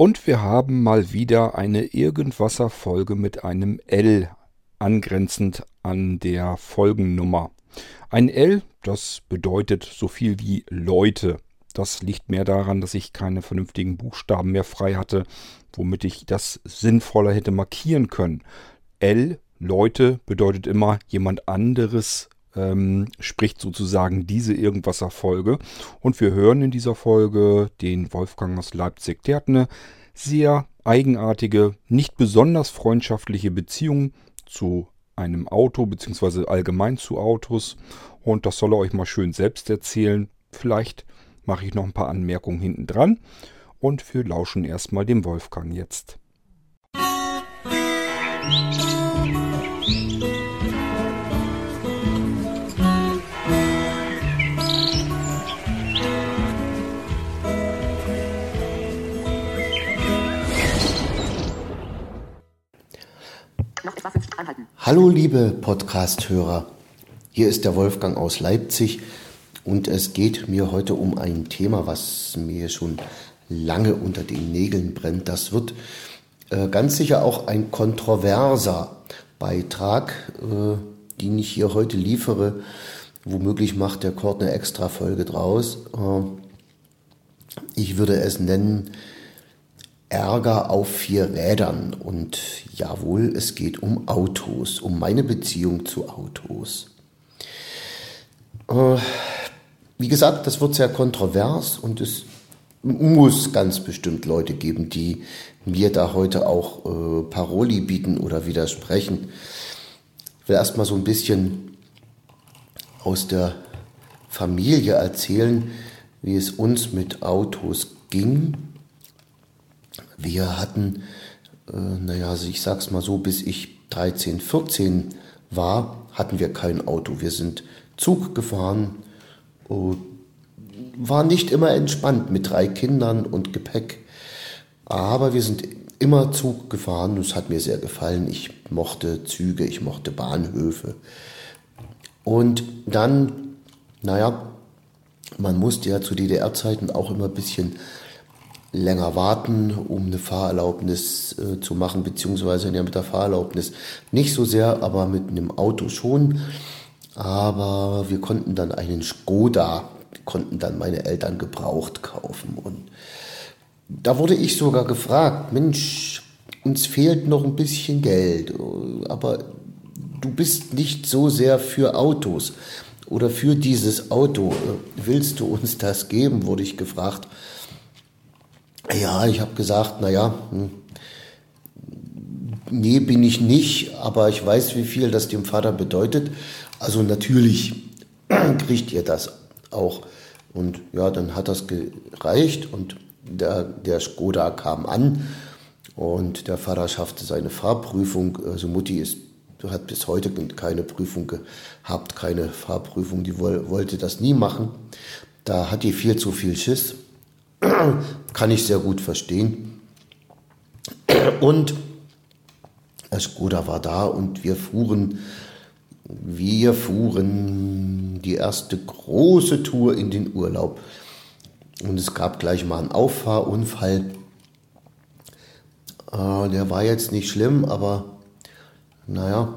Und wir haben mal wieder eine Irgendwasser-Folge mit einem L angrenzend an der Folgennummer. Ein L, das bedeutet so viel wie Leute. Das liegt mehr daran, dass ich keine vernünftigen Buchstaben mehr frei hatte, womit ich das sinnvoller hätte markieren können. L, Leute, bedeutet immer jemand anderes ähm, spricht sozusagen diese Irgendwasser-Folge. Und wir hören in dieser Folge den Wolfgang aus Leipzig. Der hat eine sehr eigenartige, nicht besonders freundschaftliche Beziehung zu einem Auto, beziehungsweise allgemein zu Autos. Und das soll er euch mal schön selbst erzählen. Vielleicht mache ich noch ein paar Anmerkungen hinten dran. Und wir lauschen erstmal dem Wolfgang jetzt. Musik Hallo liebe Podcast-Hörer, hier ist der Wolfgang aus Leipzig und es geht mir heute um ein Thema, was mir schon lange unter den Nägeln brennt. Das wird äh, ganz sicher auch ein kontroverser Beitrag, äh, den ich hier heute liefere. Womöglich macht der Kort eine extra Folge draus. Äh, ich würde es nennen, Ärger auf vier Rädern. Und jawohl, es geht um Autos, um meine Beziehung zu Autos. Äh, wie gesagt, das wird sehr kontrovers und es muss ganz bestimmt Leute geben, die mir da heute auch äh, Paroli bieten oder widersprechen. Ich will erstmal so ein bisschen aus der Familie erzählen, wie es uns mit Autos ging wir hatten, äh, naja, also ich sag's mal so, bis ich 13, 14 war, hatten wir kein Auto. Wir sind Zug gefahren, war nicht immer entspannt mit drei Kindern und Gepäck, aber wir sind immer Zug gefahren es hat mir sehr gefallen. Ich mochte Züge, ich mochte Bahnhöfe. Und dann, naja, man musste ja zu DDR-Zeiten auch immer ein bisschen länger warten, um eine Fahrerlaubnis äh, zu machen, beziehungsweise ja mit der Fahrerlaubnis nicht so sehr, aber mit einem Auto schon. Aber wir konnten dann einen Skoda, konnten dann meine Eltern gebraucht kaufen. Und da wurde ich sogar gefragt, Mensch, uns fehlt noch ein bisschen Geld, aber du bist nicht so sehr für Autos oder für dieses Auto. Willst du uns das geben, wurde ich gefragt. Ja, ich habe gesagt, naja, hm, nee, bin ich nicht, aber ich weiß, wie viel das dem Vater bedeutet. Also natürlich kriegt ihr das auch. Und ja, dann hat das gereicht und der, der Skoda kam an und der Vater schaffte seine Fahrprüfung. Also Mutti ist, hat bis heute keine Prüfung gehabt, keine Fahrprüfung, die wollte das nie machen. Da hat die viel zu viel Schiss. Kann ich sehr gut verstehen. Und Skoda war da und wir fuhren, wir fuhren die erste große Tour in den Urlaub. Und es gab gleich mal einen Auffahrunfall. Äh, der war jetzt nicht schlimm, aber naja,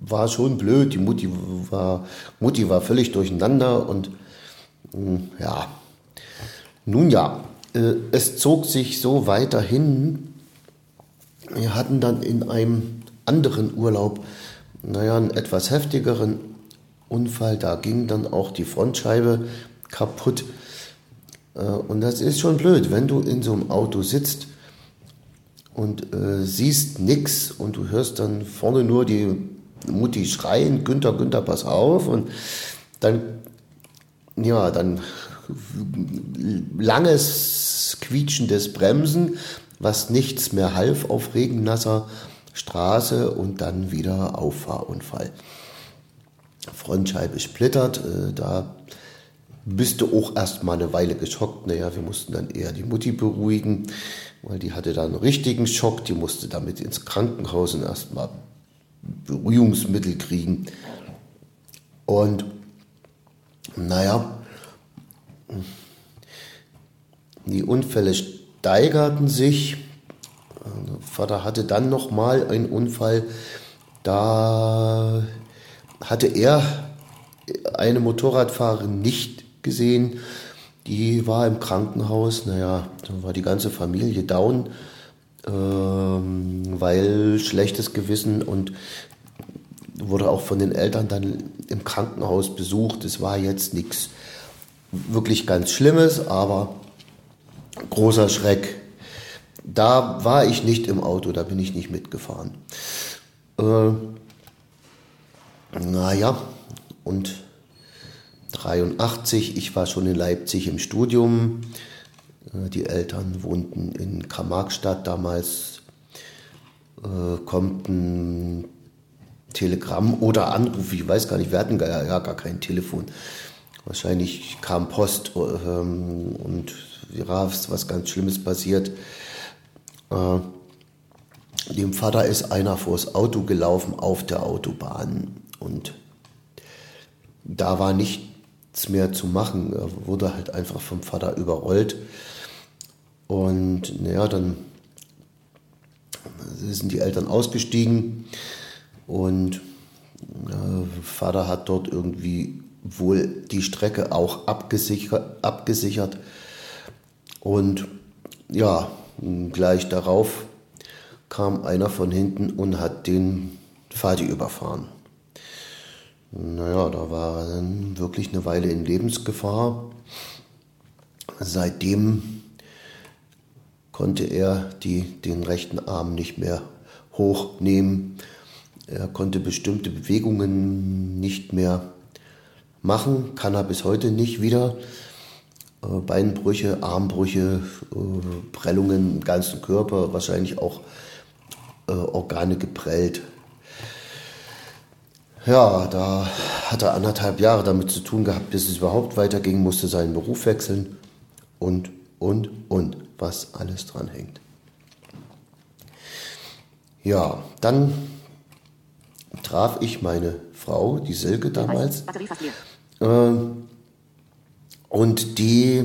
war schon blöd. Die Mutti war, Mutti war völlig durcheinander und ja, nun ja, äh, es zog sich so weiterhin. Wir hatten dann in einem anderen Urlaub, naja, einen etwas heftigeren Unfall. Da ging dann auch die Frontscheibe kaputt. Äh, und das ist schon blöd, wenn du in so einem Auto sitzt und äh, siehst nichts und du hörst dann vorne nur die Mutti schreien, Günther, Günther, pass auf. Und dann ja, dann langes quietschendes Bremsen, was nichts mehr half auf regennasser Straße und dann wieder Auffahrunfall. Frontscheibe splittert, äh, da bist du auch erstmal eine Weile geschockt. Naja, wir mussten dann eher die Mutti beruhigen, weil die hatte dann einen richtigen Schock. Die musste damit ins Krankenhaus und erstmal Beruhigungsmittel kriegen. Und naja, die Unfälle steigerten sich. Der Vater hatte dann nochmal einen Unfall. Da hatte er eine Motorradfahrerin nicht gesehen. Die war im Krankenhaus. Naja, dann war die ganze Familie down, ähm, weil schlechtes Gewissen und wurde auch von den Eltern dann im Krankenhaus besucht. Es war jetzt nichts wirklich ganz Schlimmes, aber großer Schreck. Da war ich nicht im Auto, da bin ich nicht mitgefahren. Äh, naja, und 83, ich war schon in Leipzig im Studium. Äh, die Eltern wohnten in Karl-Marx-Stadt damals. Äh, kommt ein Telegramm oder Anruf, ich weiß gar nicht, wir hatten gar, ja, gar kein Telefon. Wahrscheinlich kam Post ähm, und ja, ist was ganz Schlimmes passiert. Äh, dem Vater ist einer vors Auto gelaufen auf der Autobahn und da war nichts mehr zu machen. Er wurde halt einfach vom Vater überrollt. Und naja, dann sind die Eltern ausgestiegen und äh, Vater hat dort irgendwie wohl die Strecke auch abgesichert, abgesichert. Und ja, gleich darauf kam einer von hinten und hat den Vati überfahren. Naja, da war er dann wirklich eine Weile in Lebensgefahr. Seitdem konnte er die, den rechten Arm nicht mehr hochnehmen. Er konnte bestimmte Bewegungen nicht mehr machen, kann er bis heute nicht wieder. Äh, Beinbrüche, Armbrüche, äh, Prellungen im ganzen Körper, wahrscheinlich auch äh, Organe geprellt. Ja, da hat er anderthalb Jahre damit zu tun gehabt, bis es überhaupt weiterging, musste seinen Beruf wechseln und, und, und, was alles dran hängt. Ja, dann traf ich meine Frau, die Silke damals, äh, und die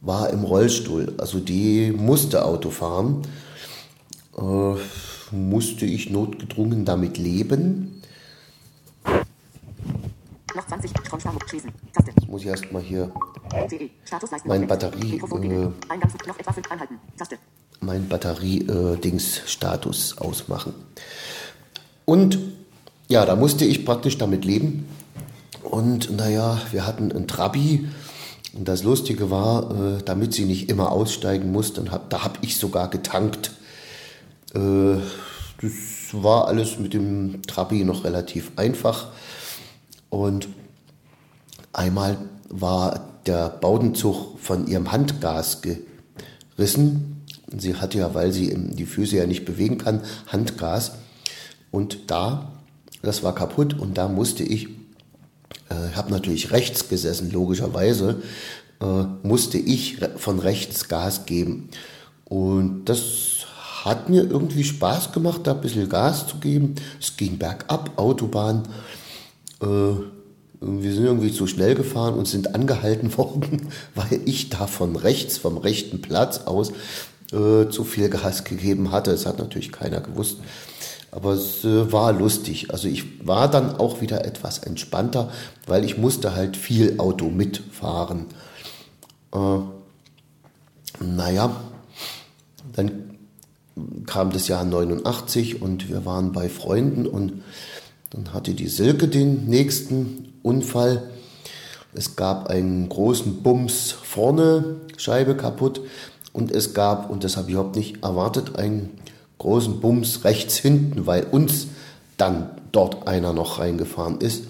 war im Rollstuhl, also die musste Auto fahren, äh, musste ich notgedrungen damit leben. Noch 20 Stromspannung schließen. Taste. Jetzt muss ich erstmal hier mein Batterie. Äh, mein Batterie-Dings-Status äh, ausmachen. Und ja, da musste ich praktisch damit leben. Und naja, wir hatten ein Trabi. Und das Lustige war, äh, damit sie nicht immer aussteigen musste, hab, da habe ich sogar getankt. Äh, das war alles mit dem Trabi noch relativ einfach. Und einmal war der Baudenzug von ihrem Handgas gerissen. Sie hatte ja, weil sie die Füße ja nicht bewegen kann, Handgas. Und da, das war kaputt und da musste ich, äh, habe natürlich rechts gesessen, logischerweise, äh, musste ich von rechts Gas geben. Und das hat mir irgendwie Spaß gemacht, da ein bisschen Gas zu geben. Es ging bergab, Autobahn. Äh, wir sind irgendwie zu schnell gefahren und sind angehalten worden, weil ich da von rechts, vom rechten Platz aus äh, zu viel Gas gegeben hatte. Es hat natürlich keiner gewusst. Aber es äh, war lustig. Also ich war dann auch wieder etwas entspannter, weil ich musste halt viel Auto mitfahren. Äh, naja, dann kam das Jahr 89 und wir waren bei Freunden und dann hatte die Silke den nächsten Unfall. Es gab einen großen Bums vorne, Scheibe kaputt. Und es gab, und das habe ich überhaupt nicht erwartet, einen großen Bums rechts hinten, weil uns dann dort einer noch reingefahren ist.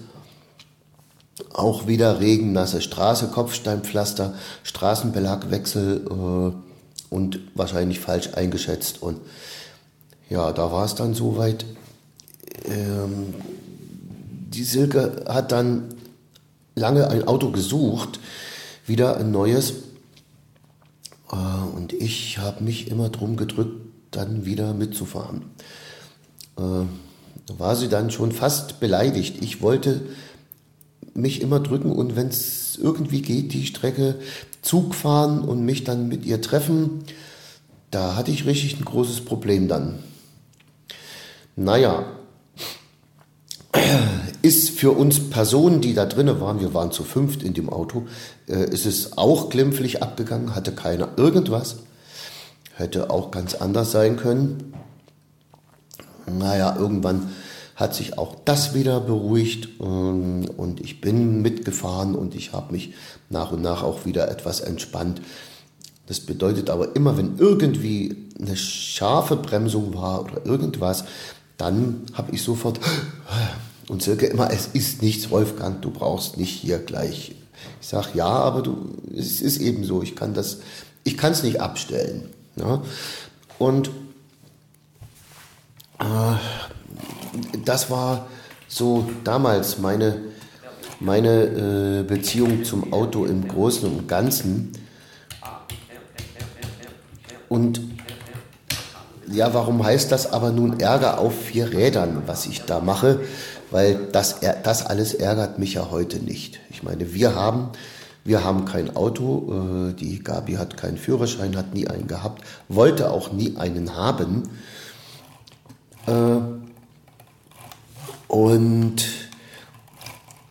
Auch wieder regennasse Straße, Kopfsteinpflaster, Straßenbelagwechsel äh, und wahrscheinlich falsch eingeschätzt. Und ja, da war es dann soweit. Ähm, die Silke hat dann lange ein Auto gesucht, wieder ein neues. Äh, und ich habe mich immer drum gedrückt, dann wieder mitzufahren. Äh, war sie dann schon fast beleidigt. Ich wollte mich immer drücken und wenn es irgendwie geht, die Strecke Zug fahren und mich dann mit ihr treffen, da hatte ich richtig ein großes Problem dann. Naja, ist für uns Personen, die da drinnen waren, wir waren zu fünft in dem Auto, äh, ist es auch glimpflich abgegangen, hatte keiner irgendwas. Hätte auch ganz anders sein können. Naja, irgendwann hat sich auch das wieder beruhigt ähm, und ich bin mitgefahren und ich habe mich nach und nach auch wieder etwas entspannt. Das bedeutet aber immer, wenn irgendwie eine scharfe Bremsung war oder irgendwas, dann habe ich sofort und circa immer, es ist nichts, Wolfgang, du brauchst nicht hier gleich. Ich sage ja, aber du, es ist eben so, ich kann das, ich kann es nicht abstellen. Ja? Und äh, das war so damals meine, meine äh, Beziehung zum Auto im Großen und Ganzen. Und ja, warum heißt das aber nun Ärger auf vier Rädern, was ich da mache? Weil das, das alles ärgert mich ja heute nicht. Ich meine, wir haben, wir haben kein Auto, äh, die Gabi hat keinen Führerschein, hat nie einen gehabt, wollte auch nie einen haben. Äh, und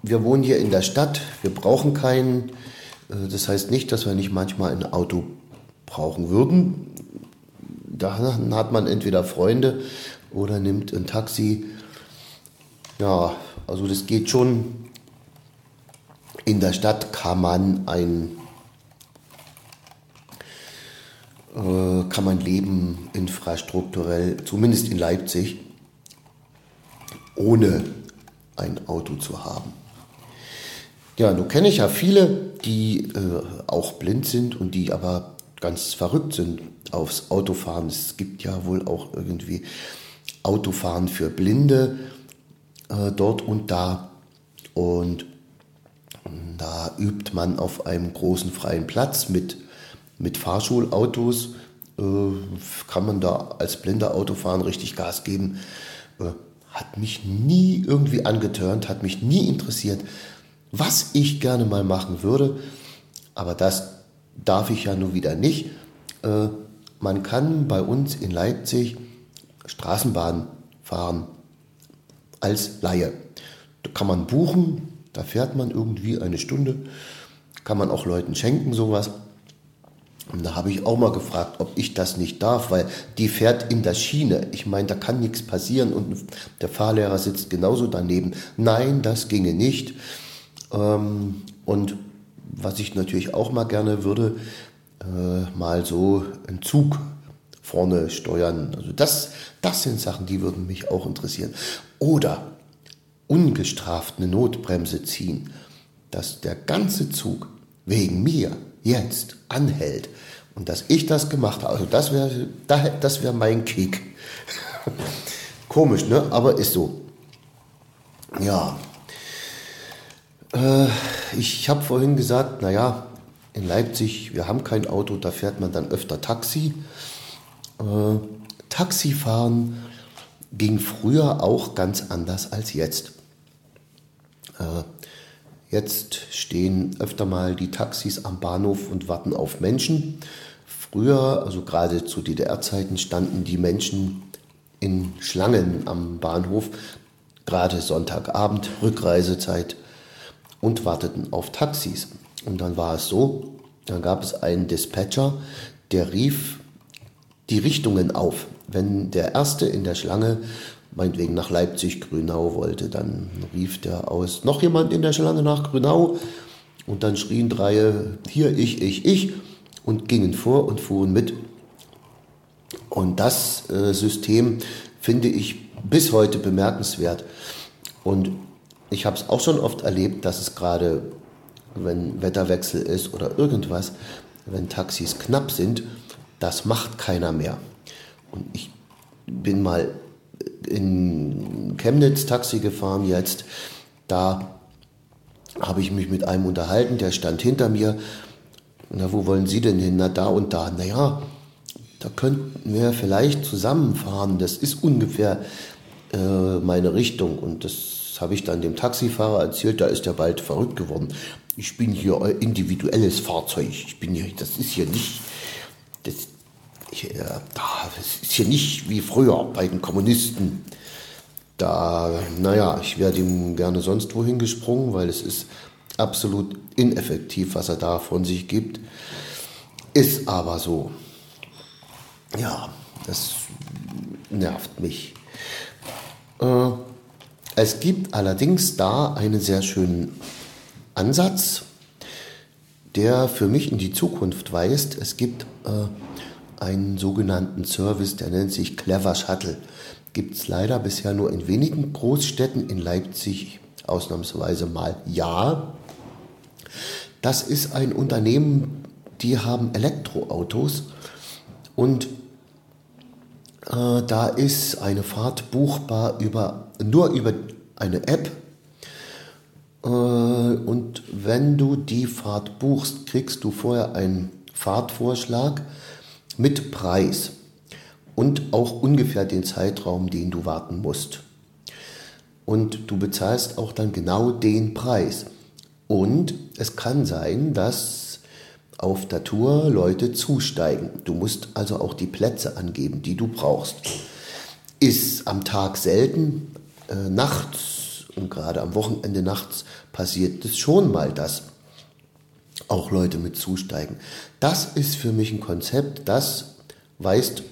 wir wohnen hier in der Stadt, wir brauchen keinen. Äh, das heißt nicht, dass wir nicht manchmal ein Auto brauchen würden. Da hat man entweder Freunde oder nimmt ein Taxi. Ja, also das geht schon. In der Stadt kann man ein äh, kann man leben infrastrukturell, zumindest in Leipzig ohne ein Auto zu haben. Ja, nun kenne ich ja viele, die äh, auch blind sind und die aber ganz verrückt sind aufs Autofahren. Es gibt ja wohl auch irgendwie Autofahren für Blinde äh, dort und da. Und da übt man auf einem großen freien Platz mit, mit Fahrschulautos. Äh, kann man da als blinder Autofahren richtig Gas geben. Äh, hat mich nie irgendwie angetörnt, hat mich nie interessiert, was ich gerne mal machen würde. Aber das darf ich ja nun wieder nicht. Äh, man kann bei uns in Leipzig Straßenbahn fahren als Laie. Da kann man buchen, da fährt man irgendwie eine Stunde, kann man auch Leuten schenken, sowas. Und da habe ich auch mal gefragt, ob ich das nicht darf, weil die fährt in der Schiene. Ich meine, da kann nichts passieren und der Fahrlehrer sitzt genauso daneben. Nein, das ginge nicht. Ähm, und was ich natürlich auch mal gerne würde, äh, mal so einen Zug vorne steuern. Also das, das sind Sachen, die würden mich auch interessieren. Oder ungestraft eine Notbremse ziehen, dass der ganze Zug wegen mir jetzt anhält und dass ich das gemacht habe, also das wäre das wär mein Kick. Komisch, ne? Aber ist so. Ja. Äh, ich habe vorhin gesagt, naja, in Leipzig, wir haben kein Auto, da fährt man dann öfter Taxi. Äh, Taxifahren ging früher auch ganz anders als jetzt. Äh, Jetzt stehen öfter mal die Taxis am Bahnhof und warten auf Menschen. Früher, also gerade zu DDR-Zeiten, standen die Menschen in Schlangen am Bahnhof, gerade Sonntagabend, Rückreisezeit, und warteten auf Taxis. Und dann war es so, dann gab es einen Dispatcher, der rief die Richtungen auf. Wenn der Erste in der Schlange meinetwegen nach Leipzig, Grünau wollte, dann rief der aus, noch jemand in der Schlange nach Grünau? Und dann schrien drei, hier ich, ich, ich, und gingen vor und fuhren mit. Und das äh, System finde ich bis heute bemerkenswert. Und ich habe es auch schon oft erlebt, dass es gerade, wenn Wetterwechsel ist oder irgendwas, wenn Taxis knapp sind, das macht keiner mehr. Und ich bin mal in Chemnitz Taxi gefahren jetzt. Da habe ich mich mit einem unterhalten, der stand hinter mir. Na, wo wollen Sie denn hin? Na, da und da. Naja, da könnten wir vielleicht zusammenfahren. Das ist ungefähr äh, meine Richtung. Und das habe ich dann dem Taxifahrer erzählt. Da ist er bald verrückt geworden. ich bin hier ein individuelles Fahrzeug. Ich bin hier, das ist hier nicht, das, ich, äh, ist hier nicht wie früher bei den Kommunisten. Da, naja, ich werde ihm gerne sonst wohin gesprungen, weil es ist absolut ineffektiv, was er da von sich gibt. Ist aber so. Ja, das nervt mich. Äh, es gibt allerdings da einen sehr schönen Ansatz, der für mich in die Zukunft weist. Es gibt äh, einen sogenannten Service, der nennt sich Clever Shuttle gibt es leider bisher nur in wenigen Großstädten, in Leipzig ausnahmsweise mal ja. Das ist ein Unternehmen, die haben Elektroautos und äh, da ist eine Fahrt buchbar über, nur über eine App. Äh, und wenn du die Fahrt buchst, kriegst du vorher einen Fahrtvorschlag mit Preis und auch ungefähr den Zeitraum, den du warten musst. Und du bezahlst auch dann genau den Preis. Und es kann sein, dass auf der Tour Leute zusteigen. Du musst also auch die Plätze angeben, die du brauchst. Ist am Tag selten, äh, nachts und gerade am Wochenende nachts passiert es schon mal, dass auch Leute mit zusteigen. Das ist für mich ein Konzept, das weist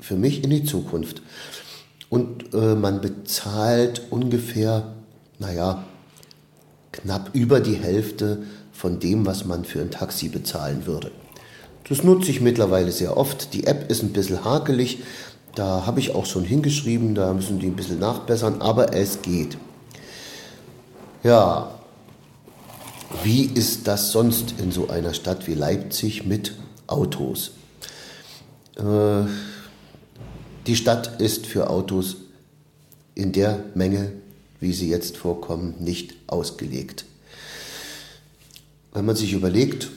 für mich in die Zukunft. Und äh, man bezahlt ungefähr, naja, knapp über die Hälfte von dem, was man für ein Taxi bezahlen würde. Das nutze ich mittlerweile sehr oft. Die App ist ein bisschen hakelig. Da habe ich auch schon hingeschrieben, da müssen die ein bisschen nachbessern, aber es geht. Ja, wie ist das sonst in so einer Stadt wie Leipzig mit Autos? Äh, die Stadt ist für Autos in der Menge, wie sie jetzt vorkommen, nicht ausgelegt. Wenn man sich überlegt,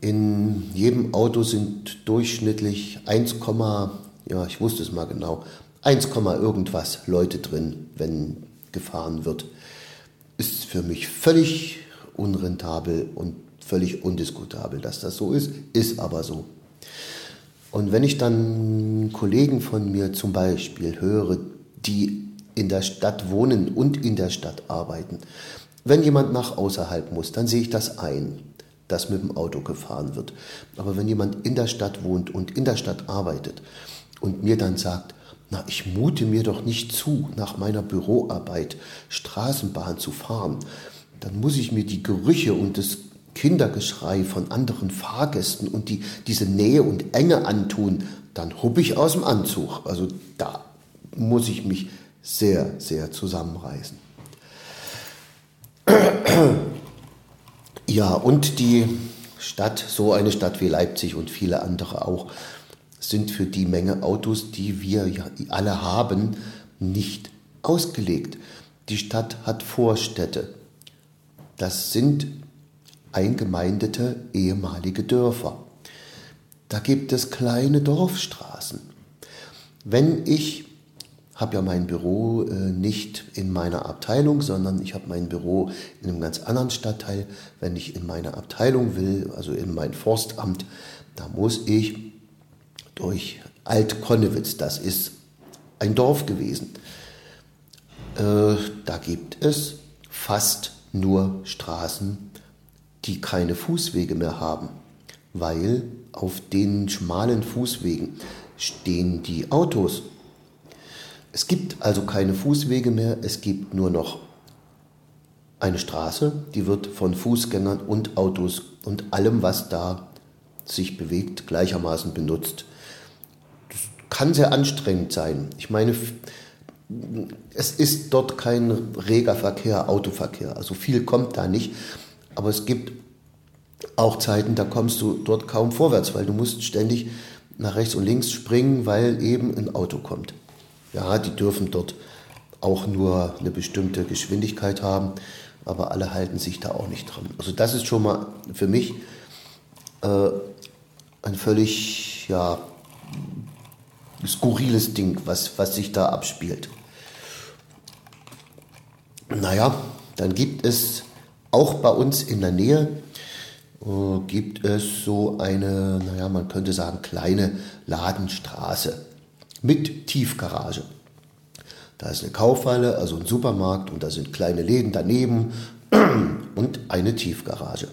in jedem Auto sind durchschnittlich 1, ja, ich wusste es mal genau, 1, irgendwas Leute drin, wenn gefahren wird. Ist für mich völlig unrentabel und völlig undiskutabel, dass das so ist, ist aber so. Und wenn ich dann Kollegen von mir zum Beispiel höre, die in der Stadt wohnen und in der Stadt arbeiten, wenn jemand nach außerhalb muss, dann sehe ich das ein, dass mit dem Auto gefahren wird. Aber wenn jemand in der Stadt wohnt und in der Stadt arbeitet und mir dann sagt, na, ich mute mir doch nicht zu, nach meiner Büroarbeit Straßenbahn zu fahren, dann muss ich mir die Gerüche und das Kindergeschrei von anderen Fahrgästen und die diese Nähe und Enge antun, dann hupp ich aus dem Anzug. Also da muss ich mich sehr, sehr zusammenreißen. Ja, und die Stadt, so eine Stadt wie Leipzig und viele andere auch, sind für die Menge Autos, die wir ja alle haben, nicht ausgelegt. Die Stadt hat Vorstädte. Das sind eingemeindete ehemalige Dörfer. Da gibt es kleine Dorfstraßen. Wenn ich habe ja mein Büro äh, nicht in meiner Abteilung, sondern ich habe mein Büro in einem ganz anderen Stadtteil. Wenn ich in meine Abteilung will, also in mein Forstamt, da muss ich durch Alt-Konnewitz, das ist ein Dorf gewesen. Äh, da gibt es fast nur Straßen die keine Fußwege mehr haben, weil auf den schmalen Fußwegen stehen die Autos. Es gibt also keine Fußwege mehr, es gibt nur noch eine Straße, die wird von Fußgängern und Autos und allem, was da sich bewegt, gleichermaßen benutzt. Kann sehr anstrengend sein. Ich meine, es ist dort kein reger Verkehr, Autoverkehr, also viel kommt da nicht. Aber es gibt auch Zeiten, da kommst du dort kaum vorwärts, weil du musst ständig nach rechts und links springen, weil eben ein Auto kommt. Ja, die dürfen dort auch nur eine bestimmte Geschwindigkeit haben, aber alle halten sich da auch nicht dran. Also das ist schon mal für mich äh, ein völlig ja, skurriles Ding, was, was sich da abspielt. Naja, dann gibt es auch bei uns in der Nähe äh, gibt es so eine, naja, man könnte sagen, kleine Ladenstraße mit Tiefgarage. Da ist eine Kaufhalle, also ein Supermarkt und da sind kleine Läden daneben und eine Tiefgarage.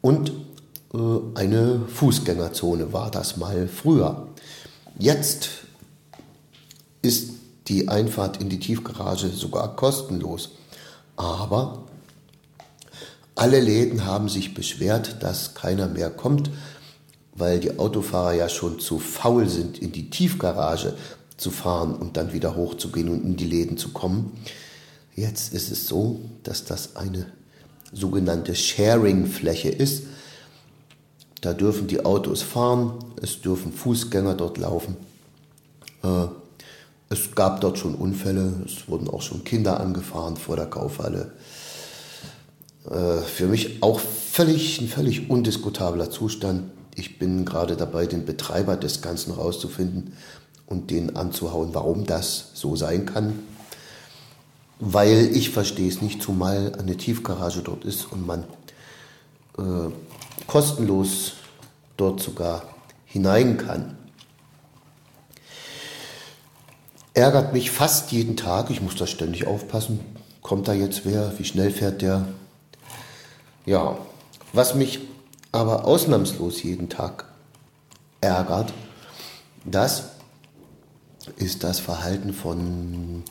Und äh, eine Fußgängerzone war das mal früher. Jetzt ist die Einfahrt in die Tiefgarage sogar kostenlos. Aber alle Läden haben sich beschwert, dass keiner mehr kommt, weil die Autofahrer ja schon zu faul sind, in die Tiefgarage zu fahren und dann wieder hochzugehen und in die Läden zu kommen. Jetzt ist es so, dass das eine sogenannte Sharing-Fläche ist. Da dürfen die Autos fahren, es dürfen Fußgänger dort laufen. Äh, es gab dort schon Unfälle, es wurden auch schon Kinder angefahren vor der Kaufhalle. Äh, für mich auch völlig, ein völlig undiskutabler Zustand. Ich bin gerade dabei, den Betreiber des Ganzen rauszufinden und den anzuhauen, warum das so sein kann. Weil ich verstehe es nicht, zumal eine Tiefgarage dort ist und man äh, kostenlos dort sogar hinein kann. ärgert mich fast jeden Tag. Ich muss da ständig aufpassen. Kommt da jetzt wer? Wie schnell fährt der? Ja, was mich aber ausnahmslos jeden Tag ärgert, das ist das Verhalten von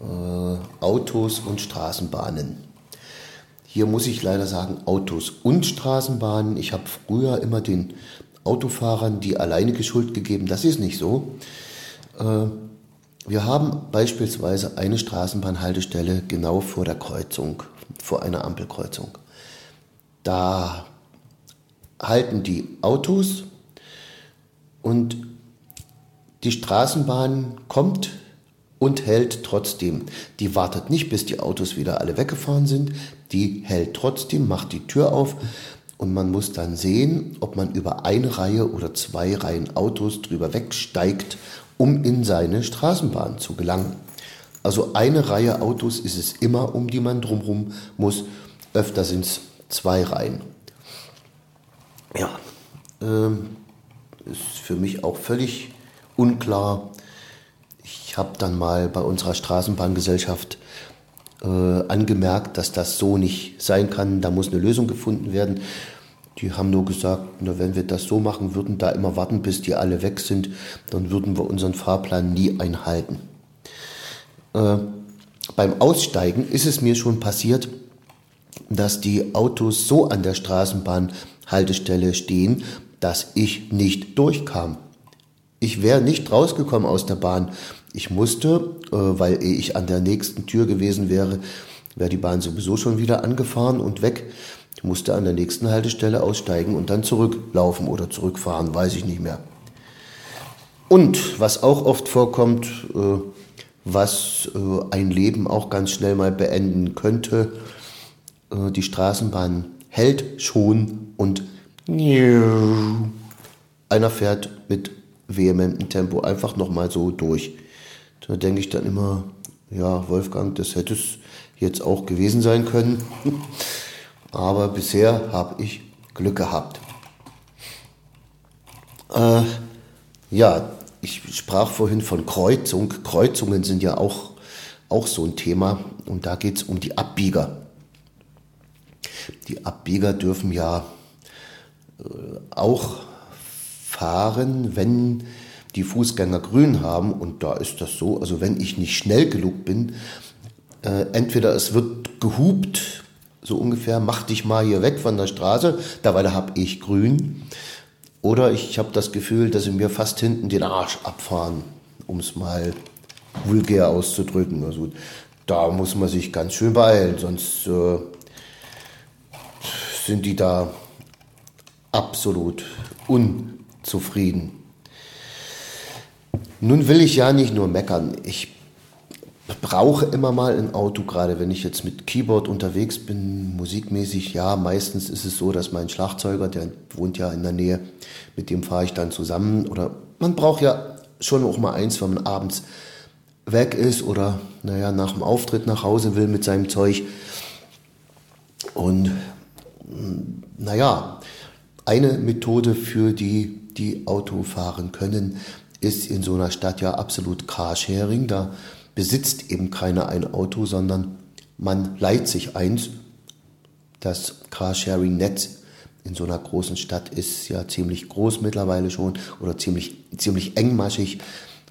äh, Autos und Straßenbahnen. Hier muss ich leider sagen, Autos und Straßenbahnen. Ich habe früher immer den Autofahrern die alleinige Schuld gegeben. Das ist nicht so. Äh, wir haben beispielsweise eine Straßenbahnhaltestelle genau vor der Kreuzung, vor einer Ampelkreuzung. Da halten die Autos und die Straßenbahn kommt und hält trotzdem. Die wartet nicht, bis die Autos wieder alle weggefahren sind. Die hält trotzdem, macht die Tür auf und man muss dann sehen, ob man über eine Reihe oder zwei Reihen Autos drüber wegsteigt um in seine Straßenbahn zu gelangen. Also eine Reihe Autos ist es immer, um die man drumherum muss. Öfter sind es zwei Reihen. Ja, ähm, ist für mich auch völlig unklar. Ich habe dann mal bei unserer Straßenbahngesellschaft äh, angemerkt, dass das so nicht sein kann. Da muss eine Lösung gefunden werden. Die haben nur gesagt, na, wenn wir das so machen würden, da immer warten, bis die alle weg sind, dann würden wir unseren Fahrplan nie einhalten. Äh, beim Aussteigen ist es mir schon passiert, dass die Autos so an der Straßenbahnhaltestelle stehen, dass ich nicht durchkam. Ich wäre nicht rausgekommen aus der Bahn. Ich musste, äh, weil ich an der nächsten Tür gewesen wäre, wäre die Bahn sowieso schon wieder angefahren und weg musste an der nächsten Haltestelle aussteigen und dann zurücklaufen oder zurückfahren, weiß ich nicht mehr. Und was auch oft vorkommt, äh, was äh, ein Leben auch ganz schnell mal beenden könnte, äh, die Straßenbahn hält schon und einer fährt mit vehementem Tempo einfach nochmal so durch. Da denke ich dann immer, ja, Wolfgang, das hätte es jetzt auch gewesen sein können. aber bisher habe ich Glück gehabt. Äh, ja, ich sprach vorhin von Kreuzung. Kreuzungen sind ja auch, auch so ein Thema und da geht es um die Abbieger. Die Abbieger dürfen ja äh, auch fahren, wenn die Fußgänger grün haben und da ist das so, also wenn ich nicht schnell genug bin, äh, entweder es wird gehupt so ungefähr, mach dich mal hier weg von der Straße, dabei habe ich grün. Oder ich habe das Gefühl, dass sie mir fast hinten den Arsch abfahren, um es mal vulgär auszudrücken. Also da muss man sich ganz schön beeilen, sonst äh, sind die da absolut unzufrieden. Nun will ich ja nicht nur meckern. Ich brauche immer mal ein Auto, gerade wenn ich jetzt mit Keyboard unterwegs bin, musikmäßig. Ja, meistens ist es so, dass mein Schlagzeuger, der wohnt ja in der Nähe, mit dem fahre ich dann zusammen. Oder man braucht ja schon auch mal eins, wenn man abends weg ist oder naja, nach dem Auftritt nach Hause will mit seinem Zeug. Und naja, eine Methode für die, die Auto fahren können, ist in so einer Stadt ja absolut Carsharing. Da besitzt eben keiner ein Auto, sondern man leiht sich eins. Das Carsharing-Netz in so einer großen Stadt ist ja ziemlich groß mittlerweile schon oder ziemlich, ziemlich engmaschig,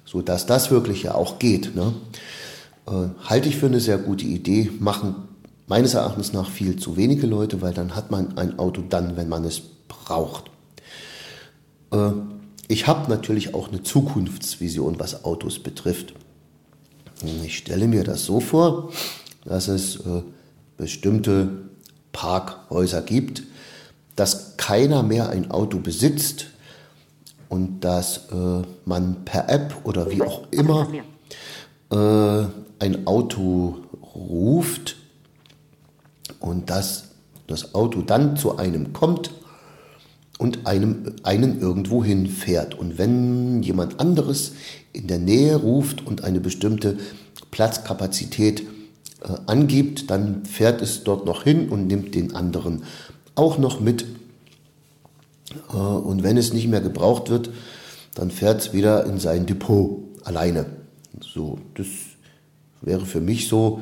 sodass das wirklich ja auch geht. Ne? Äh, halte ich für eine sehr gute Idee, machen meines Erachtens nach viel zu wenige Leute, weil dann hat man ein Auto dann, wenn man es braucht. Äh, ich habe natürlich auch eine Zukunftsvision, was Autos betrifft. Ich stelle mir das so vor, dass es äh, bestimmte Parkhäuser gibt, dass keiner mehr ein Auto besitzt und dass äh, man per App oder wie auch immer äh, ein Auto ruft und dass das Auto dann zu einem kommt und einem, einen irgendwo hinfährt. Und wenn jemand anderes in der Nähe ruft und eine bestimmte Platzkapazität äh, angibt, dann fährt es dort noch hin und nimmt den anderen auch noch mit. Äh, und wenn es nicht mehr gebraucht wird, dann fährt es wieder in sein Depot alleine. So, das wäre für mich so,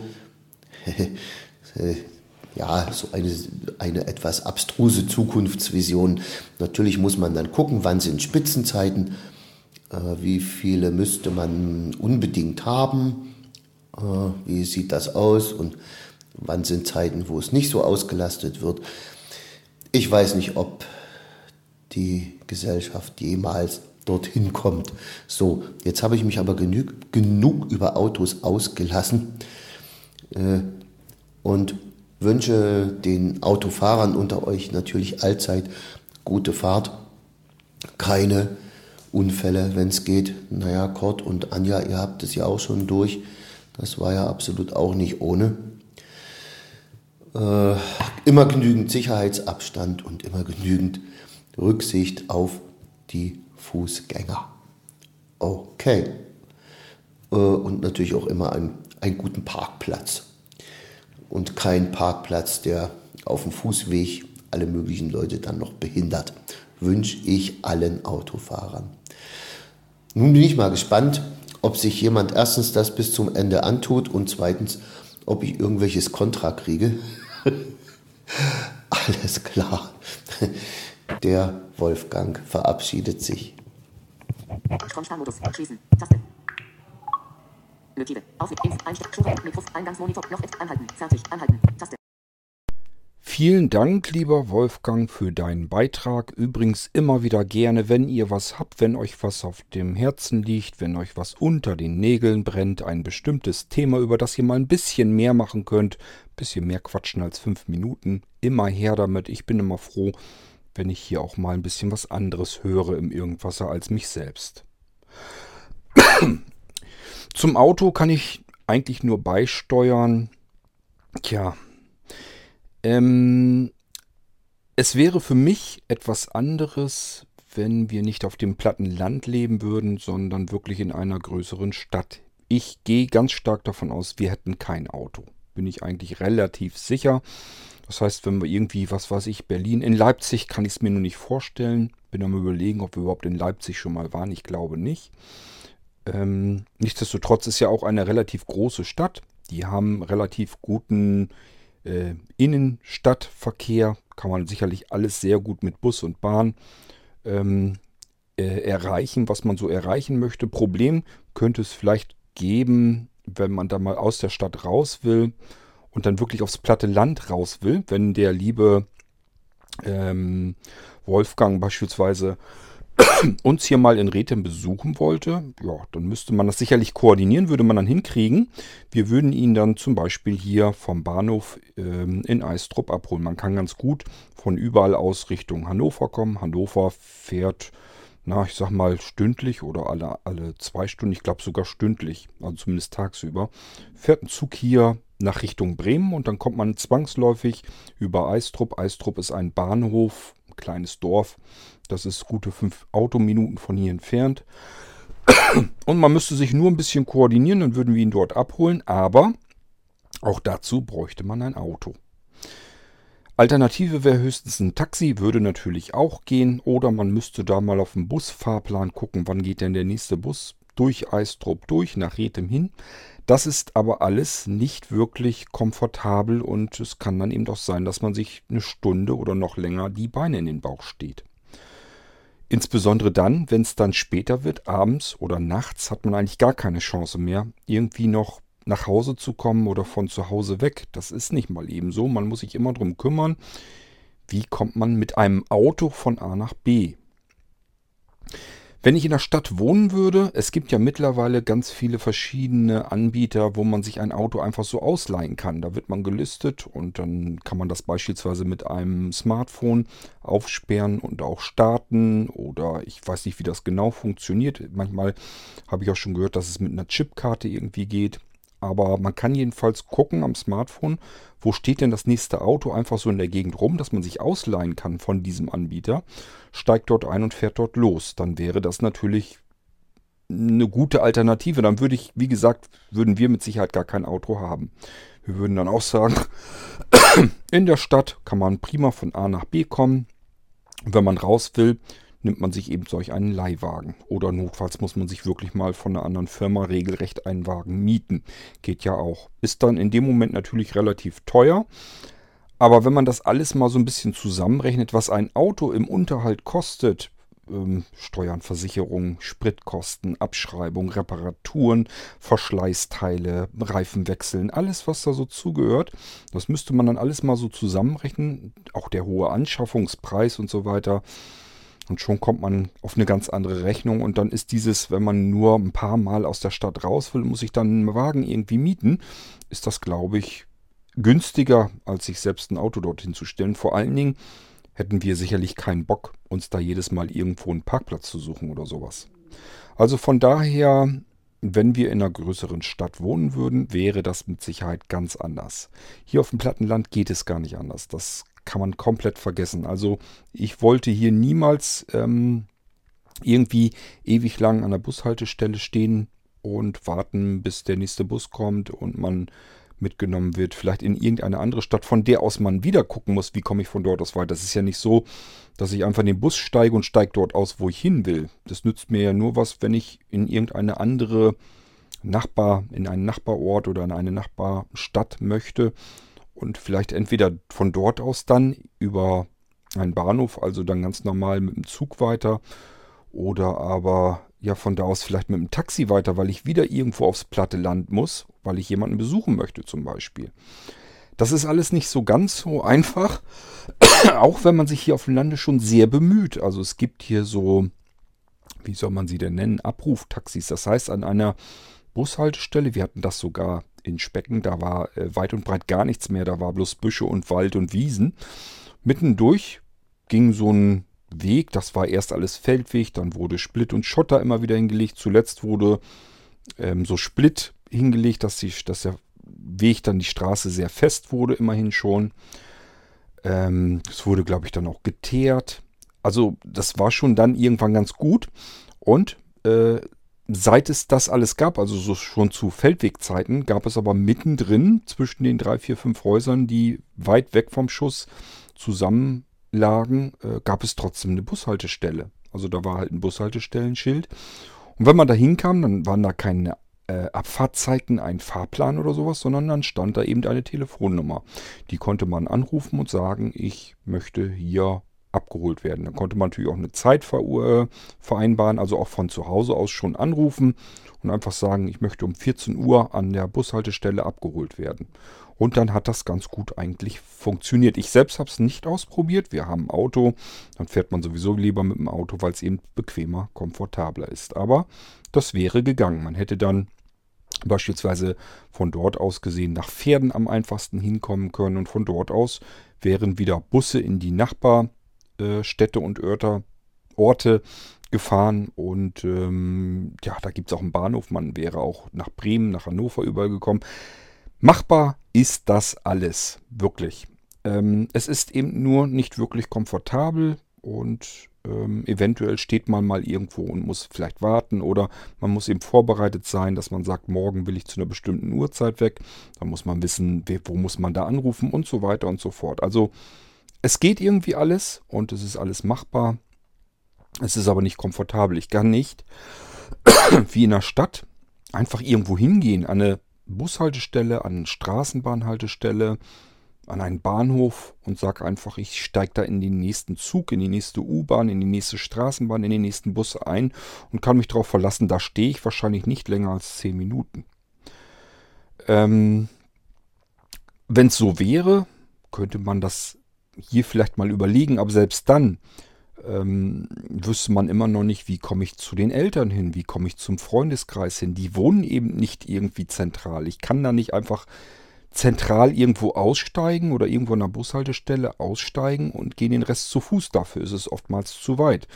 ja, so eine, eine etwas abstruse Zukunftsvision. Natürlich muss man dann gucken, wann sind Spitzenzeiten, äh, wie viele müsste man unbedingt haben, äh, wie sieht das aus und wann sind Zeiten, wo es nicht so ausgelastet wird. Ich weiß nicht, ob die Gesellschaft jemals dorthin kommt. So, jetzt habe ich mich aber genug, genug über Autos ausgelassen äh, und wünsche den Autofahrern unter euch natürlich allzeit gute Fahrt, keine Unfälle, wenn es geht. Naja, Kurt und Anja, ihr habt es ja auch schon durch. Das war ja absolut auch nicht ohne. Äh, immer genügend Sicherheitsabstand und immer genügend Rücksicht auf die Fußgänger. Okay. Äh, und natürlich auch immer einen, einen guten Parkplatz. Und kein Parkplatz, der auf dem Fußweg alle möglichen Leute dann noch behindert. Wünsche ich allen Autofahrern. Nun bin ich mal gespannt, ob sich jemand erstens das bis zum Ende antut und zweitens, ob ich irgendwelches Kontra kriege. Alles klar. Der Wolfgang verabschiedet sich. Stromsparmodus. Schließen. Taste. Notiere. Auf Eingangsmonitor. Noch anhalten. Fertig. Anhalten. Taste. Vielen Dank, lieber Wolfgang, für deinen Beitrag. Übrigens immer wieder gerne, wenn ihr was habt, wenn euch was auf dem Herzen liegt, wenn euch was unter den Nägeln brennt, ein bestimmtes Thema, über das ihr mal ein bisschen mehr machen könnt, ein bisschen mehr quatschen als fünf Minuten, immer her damit. Ich bin immer froh, wenn ich hier auch mal ein bisschen was anderes höre im Irgendwasser als mich selbst. Zum Auto kann ich eigentlich nur beisteuern. Tja, ähm, es wäre für mich etwas anderes, wenn wir nicht auf dem platten Land leben würden, sondern wirklich in einer größeren Stadt. Ich gehe ganz stark davon aus, wir hätten kein Auto. Bin ich eigentlich relativ sicher. Das heißt, wenn wir irgendwie, was weiß ich, Berlin, in Leipzig kann ich es mir nur nicht vorstellen. Bin am überlegen, ob wir überhaupt in Leipzig schon mal waren. Ich glaube nicht. Ähm, nichtsdestotrotz ist ja auch eine relativ große Stadt. Die haben relativ guten äh, Innenstadtverkehr kann man sicherlich alles sehr gut mit Bus und Bahn ähm, äh, erreichen, was man so erreichen möchte. Problem könnte es vielleicht geben, wenn man da mal aus der Stadt raus will und dann wirklich aufs platte Land raus will, wenn der liebe ähm, Wolfgang beispielsweise uns hier mal in Rethem besuchen wollte, ja, dann müsste man das sicherlich koordinieren, würde man dann hinkriegen. Wir würden ihn dann zum Beispiel hier vom Bahnhof ähm, in Eistrup abholen. Man kann ganz gut von überall aus Richtung Hannover kommen. Hannover fährt, na, ich sag mal stündlich oder alle, alle zwei Stunden, ich glaube sogar stündlich, also zumindest tagsüber, fährt ein Zug hier nach Richtung Bremen und dann kommt man zwangsläufig über Eistrup. Eistrup ist ein Bahnhof, ein kleines Dorf das ist gute fünf Autominuten von hier entfernt. Und man müsste sich nur ein bisschen koordinieren, dann würden wir ihn dort abholen. Aber auch dazu bräuchte man ein Auto. Alternative wäre höchstens ein Taxi, würde natürlich auch gehen. Oder man müsste da mal auf dem Busfahrplan gucken, wann geht denn der nächste Bus durch Eistrup durch, nach Rethem hin. Das ist aber alles nicht wirklich komfortabel und es kann dann eben doch sein, dass man sich eine Stunde oder noch länger die Beine in den Bauch steht. Insbesondere dann, wenn es dann später wird, abends oder nachts, hat man eigentlich gar keine Chance mehr, irgendwie noch nach Hause zu kommen oder von zu Hause weg. Das ist nicht mal eben so. Man muss sich immer darum kümmern, wie kommt man mit einem Auto von A nach B. Wenn ich in der Stadt wohnen würde, es gibt ja mittlerweile ganz viele verschiedene Anbieter, wo man sich ein Auto einfach so ausleihen kann. Da wird man gelistet und dann kann man das beispielsweise mit einem Smartphone aufsperren und auch starten oder ich weiß nicht, wie das genau funktioniert. Manchmal habe ich auch schon gehört, dass es mit einer Chipkarte irgendwie geht. Aber man kann jedenfalls gucken am Smartphone, wo steht denn das nächste Auto einfach so in der Gegend rum, dass man sich ausleihen kann von diesem Anbieter, steigt dort ein und fährt dort los. Dann wäre das natürlich eine gute Alternative. Dann würde ich, wie gesagt, würden wir mit Sicherheit gar kein Auto haben. Wir würden dann auch sagen, in der Stadt kann man prima von A nach B kommen. Wenn man raus will, nimmt man sich eben solch einen Leihwagen. Oder notfalls muss man sich wirklich mal von einer anderen Firma regelrecht einen Wagen mieten. Geht ja auch. Ist dann in dem Moment natürlich relativ teuer. Aber wenn man das alles mal so ein bisschen zusammenrechnet, was ein Auto im Unterhalt kostet, ähm, Steuern, Versicherung, Spritkosten, Abschreibung, Reparaturen, Verschleißteile, Reifenwechseln, alles was da so zugehört, das müsste man dann alles mal so zusammenrechnen. Auch der hohe Anschaffungspreis und so weiter. Und schon kommt man auf eine ganz andere Rechnung. Und dann ist dieses, wenn man nur ein paar Mal aus der Stadt raus will, muss ich dann einen Wagen irgendwie mieten, ist das, glaube ich, günstiger, als sich selbst ein Auto dorthin zu stellen. Vor allen Dingen hätten wir sicherlich keinen Bock, uns da jedes Mal irgendwo einen Parkplatz zu suchen oder sowas. Also von daher, wenn wir in einer größeren Stadt wohnen würden, wäre das mit Sicherheit ganz anders. Hier auf dem Plattenland geht es gar nicht anders. Das kann man komplett vergessen. Also ich wollte hier niemals ähm, irgendwie ewig lang an der Bushaltestelle stehen und warten, bis der nächste Bus kommt und man mitgenommen wird, vielleicht in irgendeine andere Stadt, von der aus man wieder gucken muss, wie komme ich von dort aus weiter. Das ist ja nicht so, dass ich einfach in den Bus steige und steige dort aus, wo ich hin will. Das nützt mir ja nur was, wenn ich in irgendeine andere Nachbar, in einen Nachbarort oder in eine Nachbarstadt möchte und vielleicht entweder von dort aus dann über einen Bahnhof, also dann ganz normal mit dem Zug weiter oder aber ja von da aus vielleicht mit dem Taxi weiter, weil ich wieder irgendwo aufs platte Land muss, weil ich jemanden besuchen möchte zum Beispiel. Das ist alles nicht so ganz so einfach, auch wenn man sich hier auf dem Lande schon sehr bemüht. Also es gibt hier so, wie soll man sie denn nennen, Abruftaxis. Das heißt, an einer Bushaltestelle, wir hatten das sogar in Specken, da war äh, weit und breit gar nichts mehr, da war bloß Büsche und Wald und Wiesen. Mittendurch ging so ein Weg, das war erst alles Feldweg, dann wurde Split und Schotter immer wieder hingelegt, zuletzt wurde ähm, so Split hingelegt, dass, die, dass der Weg dann die Straße sehr fest wurde, immerhin schon. Ähm, es wurde, glaube ich, dann auch geteert. Also das war schon dann irgendwann ganz gut. Und äh, seit es das alles gab, also so schon zu Feldwegzeiten, gab es aber mittendrin zwischen den drei, vier, fünf Häusern, die weit weg vom Schuss zusammenlagen, äh, gab es trotzdem eine Bushaltestelle. Also da war halt ein Bushaltestellenschild. Und wenn man da hinkam, dann waren da keine äh, Abfahrtzeiten, ein Fahrplan oder sowas, sondern dann stand da eben eine Telefonnummer. Die konnte man anrufen und sagen, ich möchte hier abgeholt werden. Dann konnte man natürlich auch eine Zeit äh, vereinbaren, also auch von zu Hause aus schon anrufen und einfach sagen, ich möchte um 14 Uhr an der Bushaltestelle abgeholt werden. Und dann hat das ganz gut eigentlich funktioniert. Ich selbst habe es nicht ausprobiert. Wir haben ein Auto. Dann fährt man sowieso lieber mit dem Auto, weil es eben bequemer, komfortabler ist. Aber das wäre gegangen. Man hätte dann beispielsweise von dort aus gesehen nach Pferden am einfachsten hinkommen können. Und von dort aus wären wieder Busse in die Nachbar äh, Städte und Örter, Orte gefahren und ähm, ja, da gibt es auch einen Bahnhof. Man wäre auch nach Bremen, nach Hannover überall gekommen. Machbar ist das alles, wirklich. Ähm, es ist eben nur nicht wirklich komfortabel und ähm, eventuell steht man mal irgendwo und muss vielleicht warten oder man muss eben vorbereitet sein, dass man sagt, morgen will ich zu einer bestimmten Uhrzeit weg. Dann muss man wissen, wo muss man da anrufen und so weiter und so fort. Also es geht irgendwie alles und es ist alles machbar. Es ist aber nicht komfortabel. Ich kann nicht, wie in der Stadt, einfach irgendwo hingehen, an eine Bushaltestelle, an eine Straßenbahnhaltestelle, an einen Bahnhof und sage einfach, ich steige da in den nächsten Zug, in die nächste U-Bahn, in die nächste Straßenbahn, in den nächsten Bus ein und kann mich darauf verlassen, da stehe ich wahrscheinlich nicht länger als 10 Minuten. Ähm, Wenn es so wäre, könnte man das hier vielleicht mal überlegen, aber selbst dann ähm, wüsste man immer noch nicht, wie komme ich zu den Eltern hin, wie komme ich zum Freundeskreis hin. Die wohnen eben nicht irgendwie zentral. Ich kann da nicht einfach zentral irgendwo aussteigen oder irgendwo an der Bushaltestelle aussteigen und gehe den Rest zu Fuß. Dafür ist es oftmals zu weit.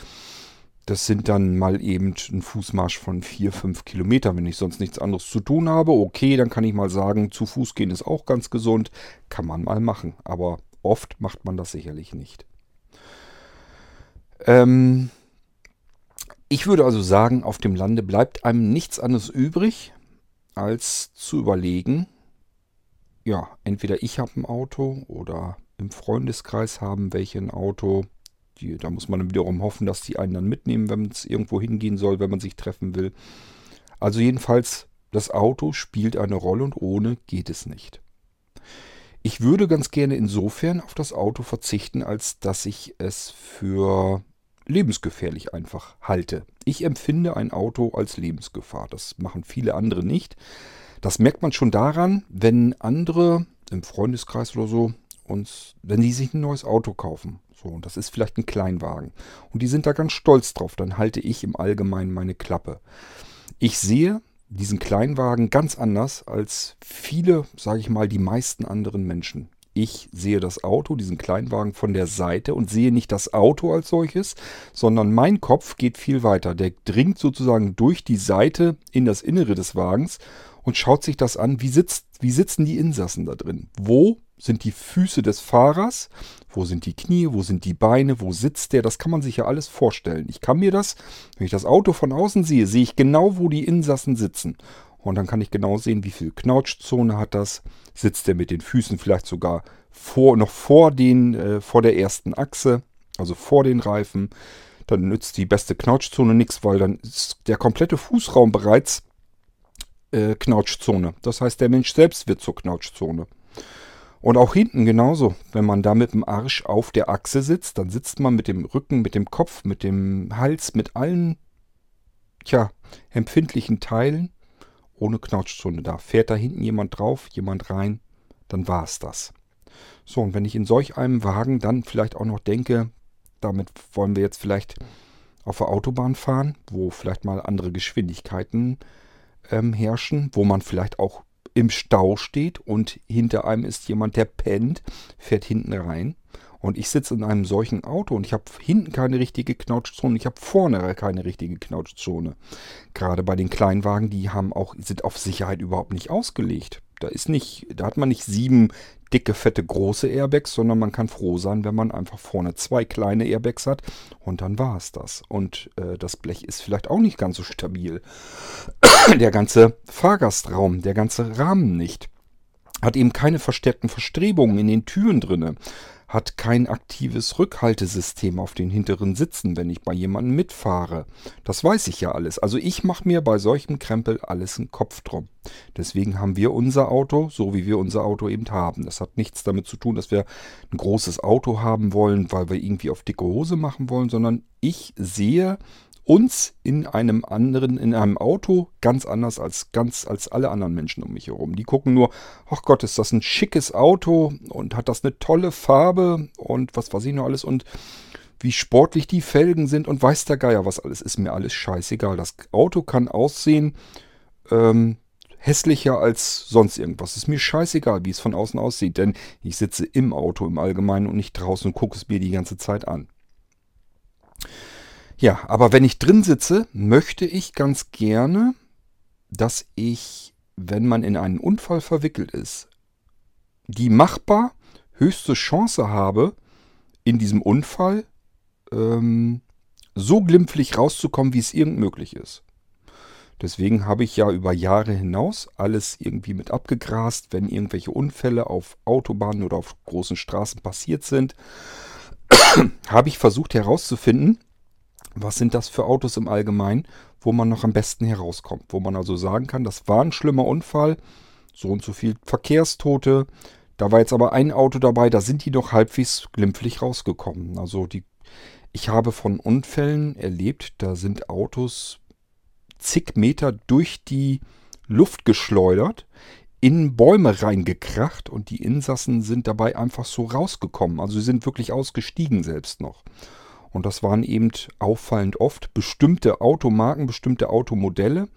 Das sind dann mal eben ein Fußmarsch von 4, 5 Kilometern, wenn ich sonst nichts anderes zu tun habe. Okay, dann kann ich mal sagen, zu Fuß gehen ist auch ganz gesund. Kann man mal machen. Aber oft macht man das sicherlich nicht. Ähm ich würde also sagen, auf dem Lande bleibt einem nichts anderes übrig, als zu überlegen, ja, entweder ich habe ein Auto oder im Freundeskreis haben welche ein Auto. Die, da muss man wiederum hoffen, dass die einen dann mitnehmen, wenn es irgendwo hingehen soll, wenn man sich treffen will. Also jedenfalls, das Auto spielt eine Rolle und ohne geht es nicht. Ich würde ganz gerne insofern auf das Auto verzichten, als dass ich es für lebensgefährlich einfach halte. Ich empfinde ein Auto als Lebensgefahr. Das machen viele andere nicht. Das merkt man schon daran, wenn andere im Freundeskreis oder so uns, wenn die sich ein neues Auto kaufen. So, und das ist vielleicht ein Kleinwagen. Und die sind da ganz stolz drauf. Dann halte ich im Allgemeinen meine Klappe. Ich sehe diesen Kleinwagen ganz anders als viele, sage ich mal, die meisten anderen Menschen. Ich sehe das Auto, diesen Kleinwagen von der Seite und sehe nicht das Auto als solches, sondern mein Kopf geht viel weiter. Der dringt sozusagen durch die Seite in das Innere des Wagens und schaut sich das an, wie, sitzt, wie sitzen die Insassen da drin? Wo sind die Füße des Fahrers? Wo sind die Knie? Wo sind die Beine? Wo sitzt der? Das kann man sich ja alles vorstellen. Ich kann mir das, wenn ich das Auto von außen sehe, sehe ich genau, wo die Insassen sitzen. Und dann kann ich genau sehen, wie viel Knautschzone hat das. Sitzt der mit den Füßen vielleicht sogar vor, noch vor, den, äh, vor der ersten Achse, also vor den Reifen. Dann nützt die beste Knautschzone nichts, weil dann ist der komplette Fußraum bereits äh, Knautschzone. Das heißt, der Mensch selbst wird zur Knautschzone. Und auch hinten genauso. Wenn man da mit dem Arsch auf der Achse sitzt, dann sitzt man mit dem Rücken, mit dem Kopf, mit dem Hals, mit allen, tja, empfindlichen Teilen ohne Knautschzone da. Fährt da hinten jemand drauf, jemand rein, dann war es das. So, und wenn ich in solch einem Wagen dann vielleicht auch noch denke, damit wollen wir jetzt vielleicht auf der Autobahn fahren, wo vielleicht mal andere Geschwindigkeiten ähm, herrschen, wo man vielleicht auch im Stau steht und hinter einem ist jemand, der pennt, fährt hinten rein. Und ich sitze in einem solchen Auto und ich habe hinten keine richtige Knautschzone, ich habe vorne keine richtige Knautschzone. Gerade bei den Kleinwagen, die haben auch, sind auf Sicherheit überhaupt nicht ausgelegt. Da ist nicht, da hat man nicht sieben dicke, fette, große Airbags, sondern man kann froh sein, wenn man einfach vorne zwei kleine Airbags hat und dann war es das. Und äh, das Blech ist vielleicht auch nicht ganz so stabil. der ganze Fahrgastraum, der ganze Rahmen nicht. Hat eben keine verstärkten Verstrebungen in den Türen drinne hat kein aktives Rückhaltesystem auf den hinteren Sitzen, wenn ich bei jemandem mitfahre. Das weiß ich ja alles. Also ich mache mir bei solchem Krempel alles einen Kopf drum. Deswegen haben wir unser Auto, so wie wir unser Auto eben haben. Das hat nichts damit zu tun, dass wir ein großes Auto haben wollen, weil wir irgendwie auf dicke Hose machen wollen, sondern ich sehe uns in einem anderen, in einem Auto ganz anders als ganz als alle anderen Menschen um mich herum. Die gucken nur, ach Gott, ist das ein schickes Auto und hat das eine tolle Farbe und was weiß ich noch alles und wie sportlich die Felgen sind und weiß der Geier was alles. Ist mir alles scheißegal. Das Auto kann aussehen ähm, hässlicher als sonst irgendwas. Ist mir scheißegal, wie es von außen aussieht, denn ich sitze im Auto im Allgemeinen und nicht draußen und gucke es mir die ganze Zeit an. Ja, aber wenn ich drin sitze, möchte ich ganz gerne, dass ich, wenn man in einen Unfall verwickelt ist, die machbar höchste Chance habe, in diesem Unfall ähm, so glimpflich rauszukommen, wie es irgend möglich ist. Deswegen habe ich ja über Jahre hinaus alles irgendwie mit abgegrast, wenn irgendwelche Unfälle auf Autobahnen oder auf großen Straßen passiert sind, habe ich versucht herauszufinden, was sind das für Autos im Allgemeinen, wo man noch am besten herauskommt, wo man also sagen kann, das war ein schlimmer Unfall, so und so viel Verkehrstote, da war jetzt aber ein Auto dabei, da sind die doch halbwegs glimpflich rausgekommen. Also die, ich habe von Unfällen erlebt, da sind Autos zig Meter durch die Luft geschleudert, in Bäume reingekracht und die Insassen sind dabei einfach so rausgekommen. Also sie sind wirklich ausgestiegen selbst noch. Und das waren eben auffallend oft bestimmte Automarken, bestimmte Automodelle.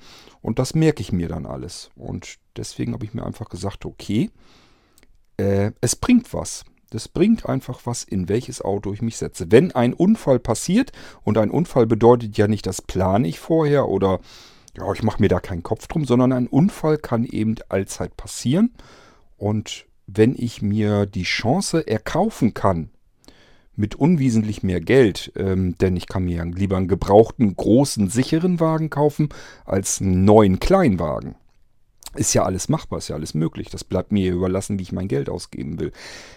Und das merke ich mir dann alles. Und deswegen habe ich mir einfach gesagt, okay, äh, es bringt was. Das bringt einfach was, in welches Auto ich mich setze. Wenn ein Unfall passiert, und ein Unfall bedeutet ja nicht, das plane ich vorher oder ja, ich mache mir da keinen Kopf drum, sondern ein Unfall kann eben allzeit passieren. Und wenn ich mir die Chance erkaufen kann, mit unwesentlich mehr Geld, ähm, denn ich kann mir lieber einen gebrauchten, großen, sicheren Wagen kaufen als einen neuen Kleinwagen. Ist ja alles machbar, ist ja alles möglich. Das bleibt mir überlassen, wie ich mein Geld ausgeben will.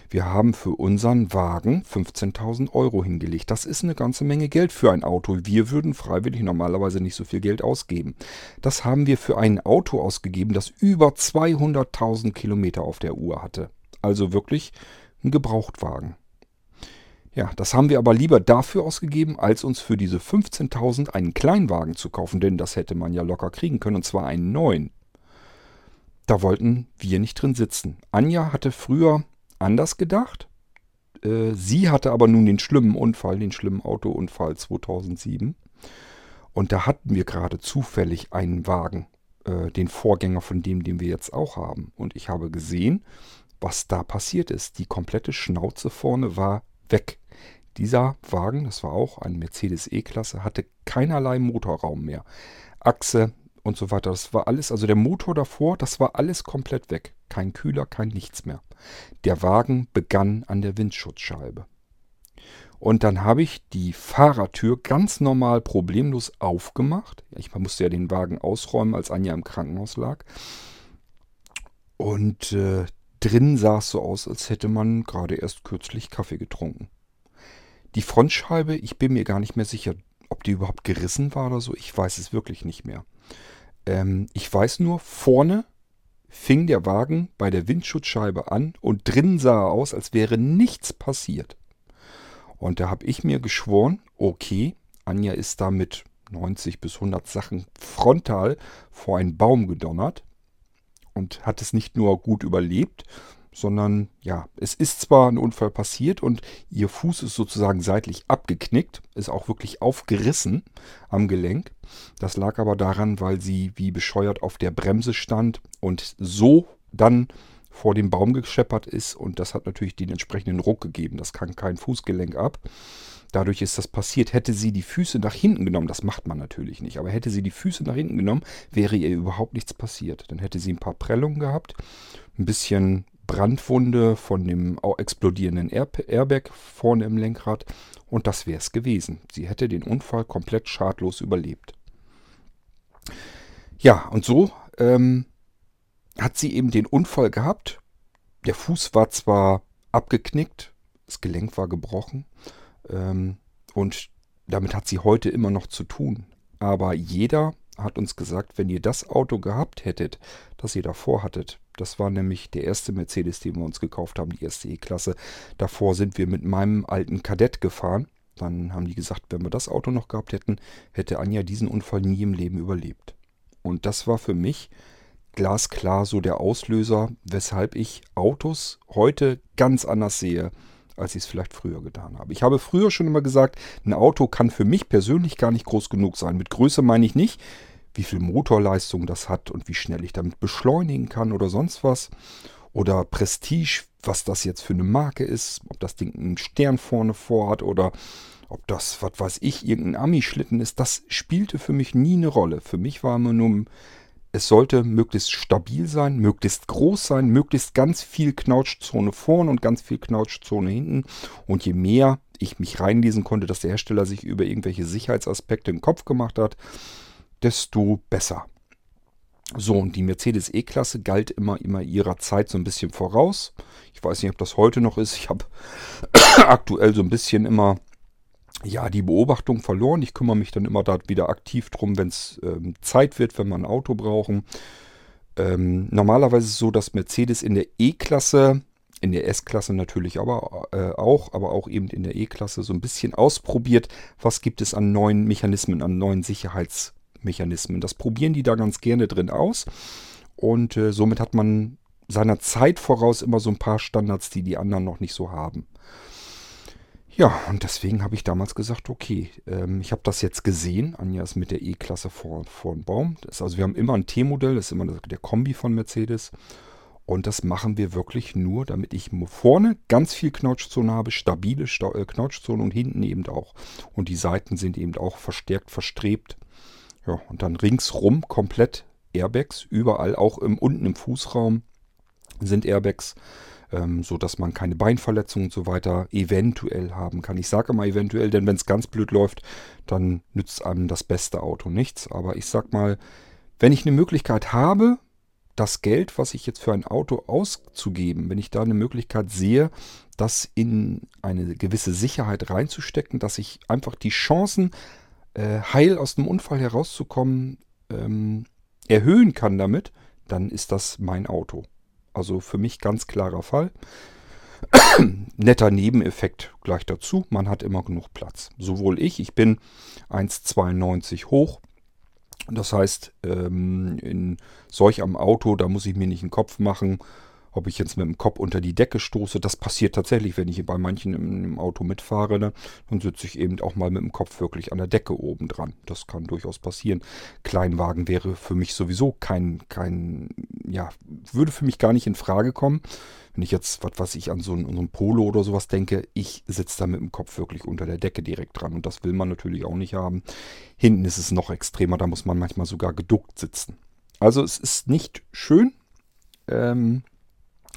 Wir haben für unseren Wagen 15.000 Euro hingelegt. Das ist eine ganze Menge Geld für ein Auto. Wir würden freiwillig normalerweise nicht so viel Geld ausgeben. Das haben wir für ein Auto ausgegeben, das über 200.000 Kilometer auf der Uhr hatte. Also wirklich ein Gebrauchtwagen. Ja, das haben wir aber lieber dafür ausgegeben, als uns für diese 15.000 einen Kleinwagen zu kaufen, denn das hätte man ja locker kriegen können, und zwar einen neuen. Da wollten wir nicht drin sitzen. Anja hatte früher anders gedacht. Äh, sie hatte aber nun den schlimmen Unfall, den schlimmen Autounfall 2007. Und da hatten wir gerade zufällig einen Wagen, äh, den Vorgänger von dem, den wir jetzt auch haben. Und ich habe gesehen, was da passiert ist. Die komplette Schnauze vorne war weg. Dieser Wagen, das war auch ein Mercedes E-Klasse, hatte keinerlei Motorraum mehr. Achse, und so weiter. Das war alles, also der Motor davor, das war alles komplett weg. Kein Kühler, kein nichts mehr. Der Wagen begann an der Windschutzscheibe. Und dann habe ich die Fahrertür ganz normal problemlos aufgemacht. Ich musste ja den Wagen ausräumen, als Anja im Krankenhaus lag. Und äh, drin sah es so aus, als hätte man gerade erst kürzlich Kaffee getrunken. Die Frontscheibe, ich bin mir gar nicht mehr sicher, ob die überhaupt gerissen war oder so. Ich weiß es wirklich nicht mehr. Ähm, ich weiß nur, vorne fing der Wagen bei der Windschutzscheibe an und drinnen sah er aus, als wäre nichts passiert. Und da habe ich mir geschworen, okay, Anja ist da mit 90 bis 100 Sachen frontal vor einen Baum gedonnert und hat es nicht nur gut überlebt, sondern ja, es ist zwar ein Unfall passiert und ihr Fuß ist sozusagen seitlich abgeknickt, ist auch wirklich aufgerissen am Gelenk. Das lag aber daran, weil sie wie bescheuert auf der Bremse stand und so dann vor dem Baum gescheppert ist und das hat natürlich den entsprechenden Ruck gegeben. Das kann kein Fußgelenk ab. Dadurch ist das passiert. Hätte sie die Füße nach hinten genommen, das macht man natürlich nicht, aber hätte sie die Füße nach hinten genommen, wäre ihr überhaupt nichts passiert. Dann hätte sie ein paar Prellungen gehabt, ein bisschen Brandwunde von dem explodierenden Airbag vorne im Lenkrad und das wäre es gewesen. Sie hätte den Unfall komplett schadlos überlebt. Ja, und so ähm, hat sie eben den Unfall gehabt. Der Fuß war zwar abgeknickt, das Gelenk war gebrochen ähm, und damit hat sie heute immer noch zu tun. Aber jeder hat uns gesagt, wenn ihr das Auto gehabt hättet, das ihr davor hattet, das war nämlich der erste Mercedes, den wir uns gekauft haben, die erste E-Klasse. Davor sind wir mit meinem alten Kadett gefahren. Dann haben die gesagt, wenn wir das Auto noch gehabt hätten, hätte Anja diesen Unfall nie im Leben überlebt. Und das war für mich glasklar so der Auslöser, weshalb ich Autos heute ganz anders sehe, als ich es vielleicht früher getan habe. Ich habe früher schon immer gesagt, ein Auto kann für mich persönlich gar nicht groß genug sein. Mit Größe meine ich nicht, wie viel Motorleistung das hat und wie schnell ich damit beschleunigen kann oder sonst was. Oder Prestige, was das jetzt für eine Marke ist, ob das Ding einen Stern vorne vorhat oder ob das, was weiß ich, irgendein Ami-Schlitten ist, das spielte für mich nie eine Rolle. Für mich war immer nur, es sollte möglichst stabil sein, möglichst groß sein, möglichst ganz viel Knautschzone vorne und ganz viel Knautschzone hinten. Und je mehr ich mich reinlesen konnte, dass der Hersteller sich über irgendwelche Sicherheitsaspekte im Kopf gemacht hat, desto besser. So, und die Mercedes E-Klasse galt immer, immer ihrer Zeit so ein bisschen voraus. Ich weiß nicht, ob das heute noch ist. Ich habe aktuell so ein bisschen immer ja, die Beobachtung verloren. Ich kümmere mich dann immer da wieder aktiv drum, wenn es ähm, Zeit wird, wenn wir ein Auto brauchen. Ähm, normalerweise ist es so, dass Mercedes in der E-Klasse, in der S-Klasse natürlich aber äh, auch, aber auch eben in der E-Klasse so ein bisschen ausprobiert, was gibt es an neuen Mechanismen, an neuen Sicherheits- Mechanismen. Das probieren die da ganz gerne drin aus. Und äh, somit hat man seiner Zeit voraus immer so ein paar Standards, die die anderen noch nicht so haben. Ja, und deswegen habe ich damals gesagt, okay, ähm, ich habe das jetzt gesehen. Anja ist mit der E-Klasse vor, vor dem Baum. Das, also wir haben immer ein T-Modell, das ist immer der Kombi von Mercedes. Und das machen wir wirklich nur, damit ich vorne ganz viel Knautschzone habe, stabile Sta äh, Knautschzone und hinten eben auch. Und die Seiten sind eben auch verstärkt verstrebt. Ja, und dann ringsrum komplett Airbags, überall, auch im, unten im Fußraum sind Airbags, ähm, so dass man keine Beinverletzungen und so weiter eventuell haben kann. Ich sage immer eventuell, denn wenn es ganz blöd läuft, dann nützt einem das beste Auto nichts. Aber ich sag mal, wenn ich eine Möglichkeit habe, das Geld, was ich jetzt für ein Auto auszugeben, wenn ich da eine Möglichkeit sehe, das in eine gewisse Sicherheit reinzustecken, dass ich einfach die Chancen äh, heil aus dem Unfall herauszukommen ähm, erhöhen kann damit, dann ist das mein Auto. Also für mich ganz klarer Fall. Netter Nebeneffekt gleich dazu. Man hat immer genug Platz. Sowohl ich, ich bin 1,92 hoch. Das heißt, ähm, in solch einem Auto, da muss ich mir nicht einen Kopf machen, ob ich jetzt mit dem Kopf unter die Decke stoße. Das passiert tatsächlich, wenn ich bei manchen im, im Auto mitfahre. Ne? Dann sitze ich eben auch mal mit dem Kopf wirklich an der Decke oben dran. Das kann durchaus passieren. Kleinwagen wäre für mich sowieso kein, kein, ja, würde für mich gar nicht in Frage kommen. Wenn ich jetzt, was weiß ich, an so ein, so ein Polo oder sowas denke, ich sitze da mit dem Kopf wirklich unter der Decke direkt dran. Und das will man natürlich auch nicht haben. Hinten ist es noch extremer, da muss man manchmal sogar geduckt sitzen. Also es ist nicht schön. Ähm,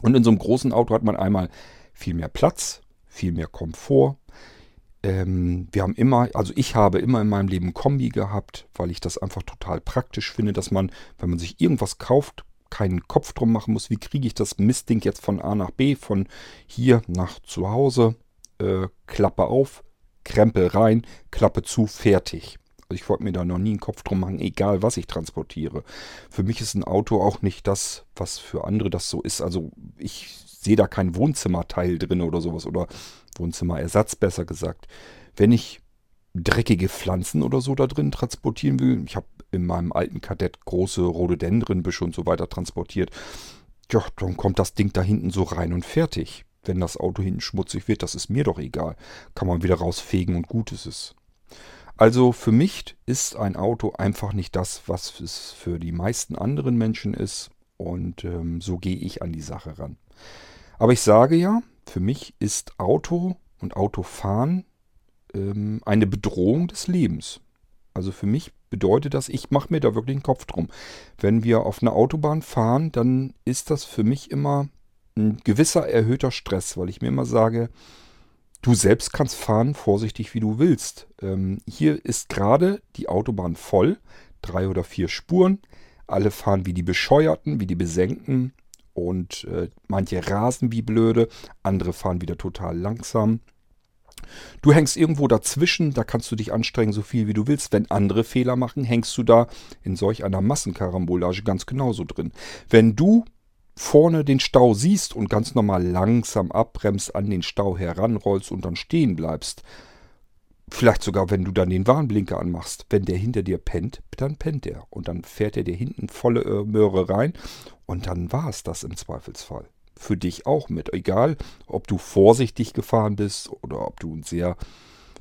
und in so einem großen Auto hat man einmal viel mehr Platz, viel mehr Komfort. Ähm, wir haben immer, also ich habe immer in meinem Leben Kombi gehabt, weil ich das einfach total praktisch finde, dass man, wenn man sich irgendwas kauft, keinen Kopf drum machen muss, wie kriege ich das Mistding jetzt von A nach B, von hier nach zu Hause, äh, Klappe auf, Krempel rein, Klappe zu, fertig. Ich wollte mir da noch nie einen Kopf drum machen, egal was ich transportiere. Für mich ist ein Auto auch nicht das, was für andere das so ist. Also ich sehe da kein Wohnzimmerteil drin oder sowas oder Wohnzimmerersatz besser gesagt. Wenn ich dreckige Pflanzen oder so da drin transportieren will, ich habe in meinem alten Kadett große Rhododendrenbüsche und so weiter transportiert, ja, dann kommt das Ding da hinten so rein und fertig. Wenn das Auto hinten schmutzig wird, das ist mir doch egal. Kann man wieder rausfegen und gut ist es. Also für mich ist ein Auto einfach nicht das, was es für die meisten anderen Menschen ist. Und ähm, so gehe ich an die Sache ran. Aber ich sage ja, für mich ist Auto und Autofahren ähm, eine Bedrohung des Lebens. Also für mich bedeutet das, ich mache mir da wirklich einen Kopf drum. Wenn wir auf einer Autobahn fahren, dann ist das für mich immer ein gewisser erhöhter Stress, weil ich mir immer sage, Du selbst kannst fahren, vorsichtig wie du willst. Ähm, hier ist gerade die Autobahn voll, drei oder vier Spuren. Alle fahren wie die Bescheuerten, wie die Besenkten. Und äh, manche rasen wie blöde, andere fahren wieder total langsam. Du hängst irgendwo dazwischen, da kannst du dich anstrengen, so viel wie du willst. Wenn andere Fehler machen, hängst du da in solch einer Massenkarambolage ganz genauso drin. Wenn du vorne den Stau siehst und ganz normal langsam abbremst, an den Stau heranrollst und dann stehen bleibst, vielleicht sogar, wenn du dann den Warnblinker anmachst, wenn der hinter dir pennt, dann pennt er. Und dann fährt er dir hinten volle äh, Möhre rein und dann war es das im Zweifelsfall. Für dich auch mit. Egal, ob du vorsichtig gefahren bist oder ob du ein sehr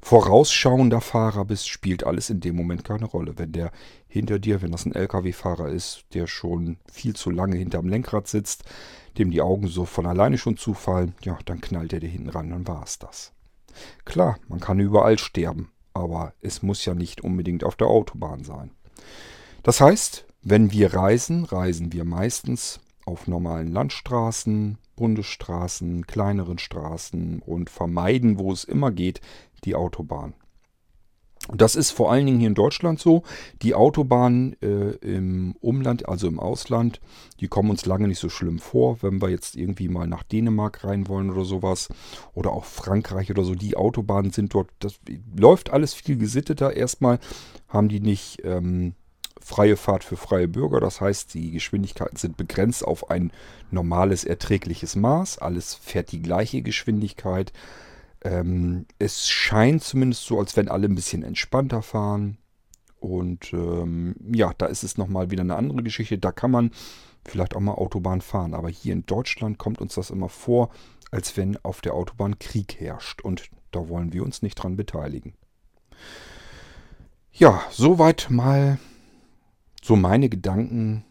vorausschauender Fahrer bist, spielt alles in dem Moment keine Rolle. Wenn der hinter dir, wenn das ein Lkw-Fahrer ist, der schon viel zu lange hinterm Lenkrad sitzt, dem die Augen so von alleine schon zufallen, ja, dann knallt er dir hinten ran, dann war es das. Klar, man kann überall sterben, aber es muss ja nicht unbedingt auf der Autobahn sein. Das heißt, wenn wir reisen, reisen wir meistens auf normalen Landstraßen, Bundesstraßen, kleineren Straßen und vermeiden, wo es immer geht, die Autobahn. Das ist vor allen Dingen hier in Deutschland so. Die Autobahnen äh, im Umland, also im Ausland, die kommen uns lange nicht so schlimm vor, wenn wir jetzt irgendwie mal nach Dänemark rein wollen oder sowas. Oder auch Frankreich oder so. Die Autobahnen sind dort, das läuft alles viel gesitteter. Erstmal haben die nicht ähm, freie Fahrt für freie Bürger. Das heißt, die Geschwindigkeiten sind begrenzt auf ein normales, erträgliches Maß. Alles fährt die gleiche Geschwindigkeit. Ähm, es scheint zumindest so, als wenn alle ein bisschen entspannter fahren. Und ähm, ja, da ist es nochmal wieder eine andere Geschichte. Da kann man vielleicht auch mal Autobahn fahren. Aber hier in Deutschland kommt uns das immer vor, als wenn auf der Autobahn Krieg herrscht. Und da wollen wir uns nicht dran beteiligen. Ja, soweit mal so meine Gedanken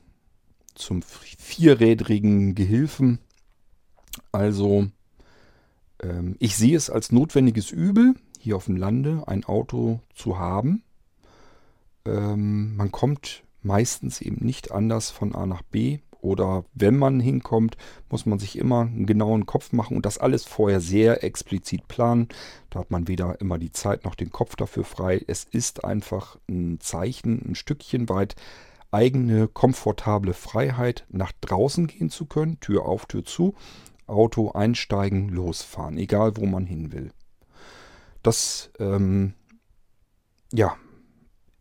zum vierrädrigen Gehilfen. Also ich sehe es als notwendiges Übel, hier auf dem Lande ein Auto zu haben. Ähm, man kommt meistens eben nicht anders von A nach B. Oder wenn man hinkommt, muss man sich immer einen genauen Kopf machen und das alles vorher sehr explizit planen. Da hat man weder immer die Zeit noch den Kopf dafür frei. Es ist einfach ein Zeichen, ein Stückchen weit eigene komfortable Freiheit, nach draußen gehen zu können, Tür auf, Tür zu Auto einsteigen, losfahren, egal wo man hin will. Das, ähm, ja,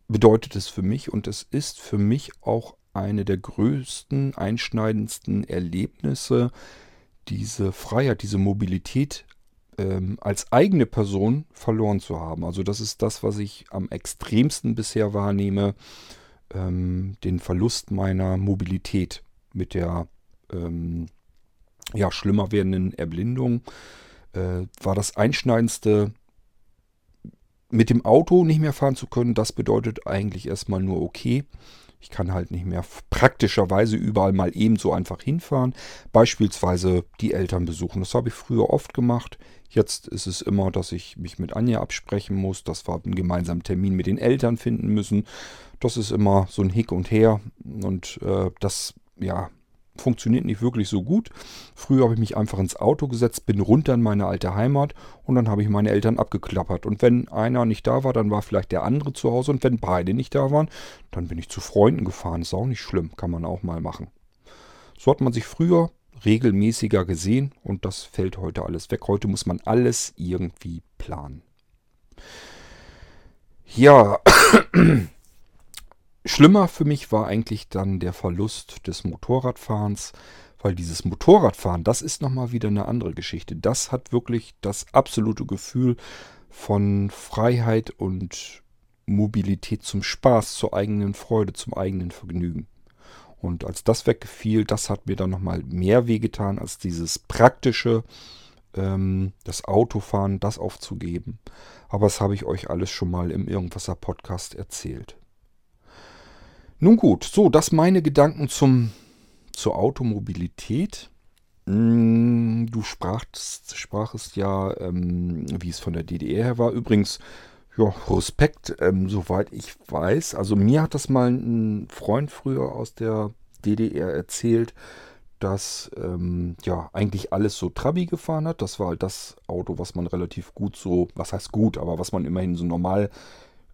bedeutet es für mich und es ist für mich auch eine der größten, einschneidendsten Erlebnisse, diese Freiheit, diese Mobilität ähm, als eigene Person verloren zu haben. Also das ist das, was ich am extremsten bisher wahrnehme, ähm, den Verlust meiner Mobilität mit der ähm, ja, schlimmer werdenden Erblindung äh, war das Einschneidendste, mit dem Auto nicht mehr fahren zu können. Das bedeutet eigentlich erstmal nur okay. Ich kann halt nicht mehr praktischerweise überall mal ebenso einfach hinfahren. Beispielsweise die Eltern besuchen. Das habe ich früher oft gemacht. Jetzt ist es immer, dass ich mich mit Anja absprechen muss, dass wir einen gemeinsamen Termin mit den Eltern finden müssen. Das ist immer so ein Hick und Her. Und äh, das, ja, funktioniert nicht wirklich so gut. Früher habe ich mich einfach ins Auto gesetzt, bin runter in meine alte Heimat und dann habe ich meine Eltern abgeklappert. Und wenn einer nicht da war, dann war vielleicht der andere zu Hause. Und wenn beide nicht da waren, dann bin ich zu Freunden gefahren. Ist auch nicht schlimm, kann man auch mal machen. So hat man sich früher regelmäßiger gesehen und das fällt heute alles weg. Heute muss man alles irgendwie planen. Ja, Schlimmer für mich war eigentlich dann der Verlust des Motorradfahrens, weil dieses Motorradfahren, das ist nochmal wieder eine andere Geschichte. Das hat wirklich das absolute Gefühl von Freiheit und Mobilität zum Spaß, zur eigenen Freude, zum eigenen Vergnügen. Und als das weggefiel, das hat mir dann nochmal mehr wehgetan als dieses praktische, ähm, das Autofahren, das aufzugeben. Aber das habe ich euch alles schon mal im Irgendwasser Podcast erzählt. Nun gut, so, das meine Gedanken zum, zur Automobilität. Mm, du sprachst, sprachest ja, ähm, wie es von der DDR her war. Übrigens, ja, Respekt, ähm, soweit ich weiß. Also mir hat das mal ein Freund früher aus der DDR erzählt, dass ähm, ja eigentlich alles so Trabi gefahren hat. Das war halt das Auto, was man relativ gut so, was heißt gut, aber was man immerhin so normal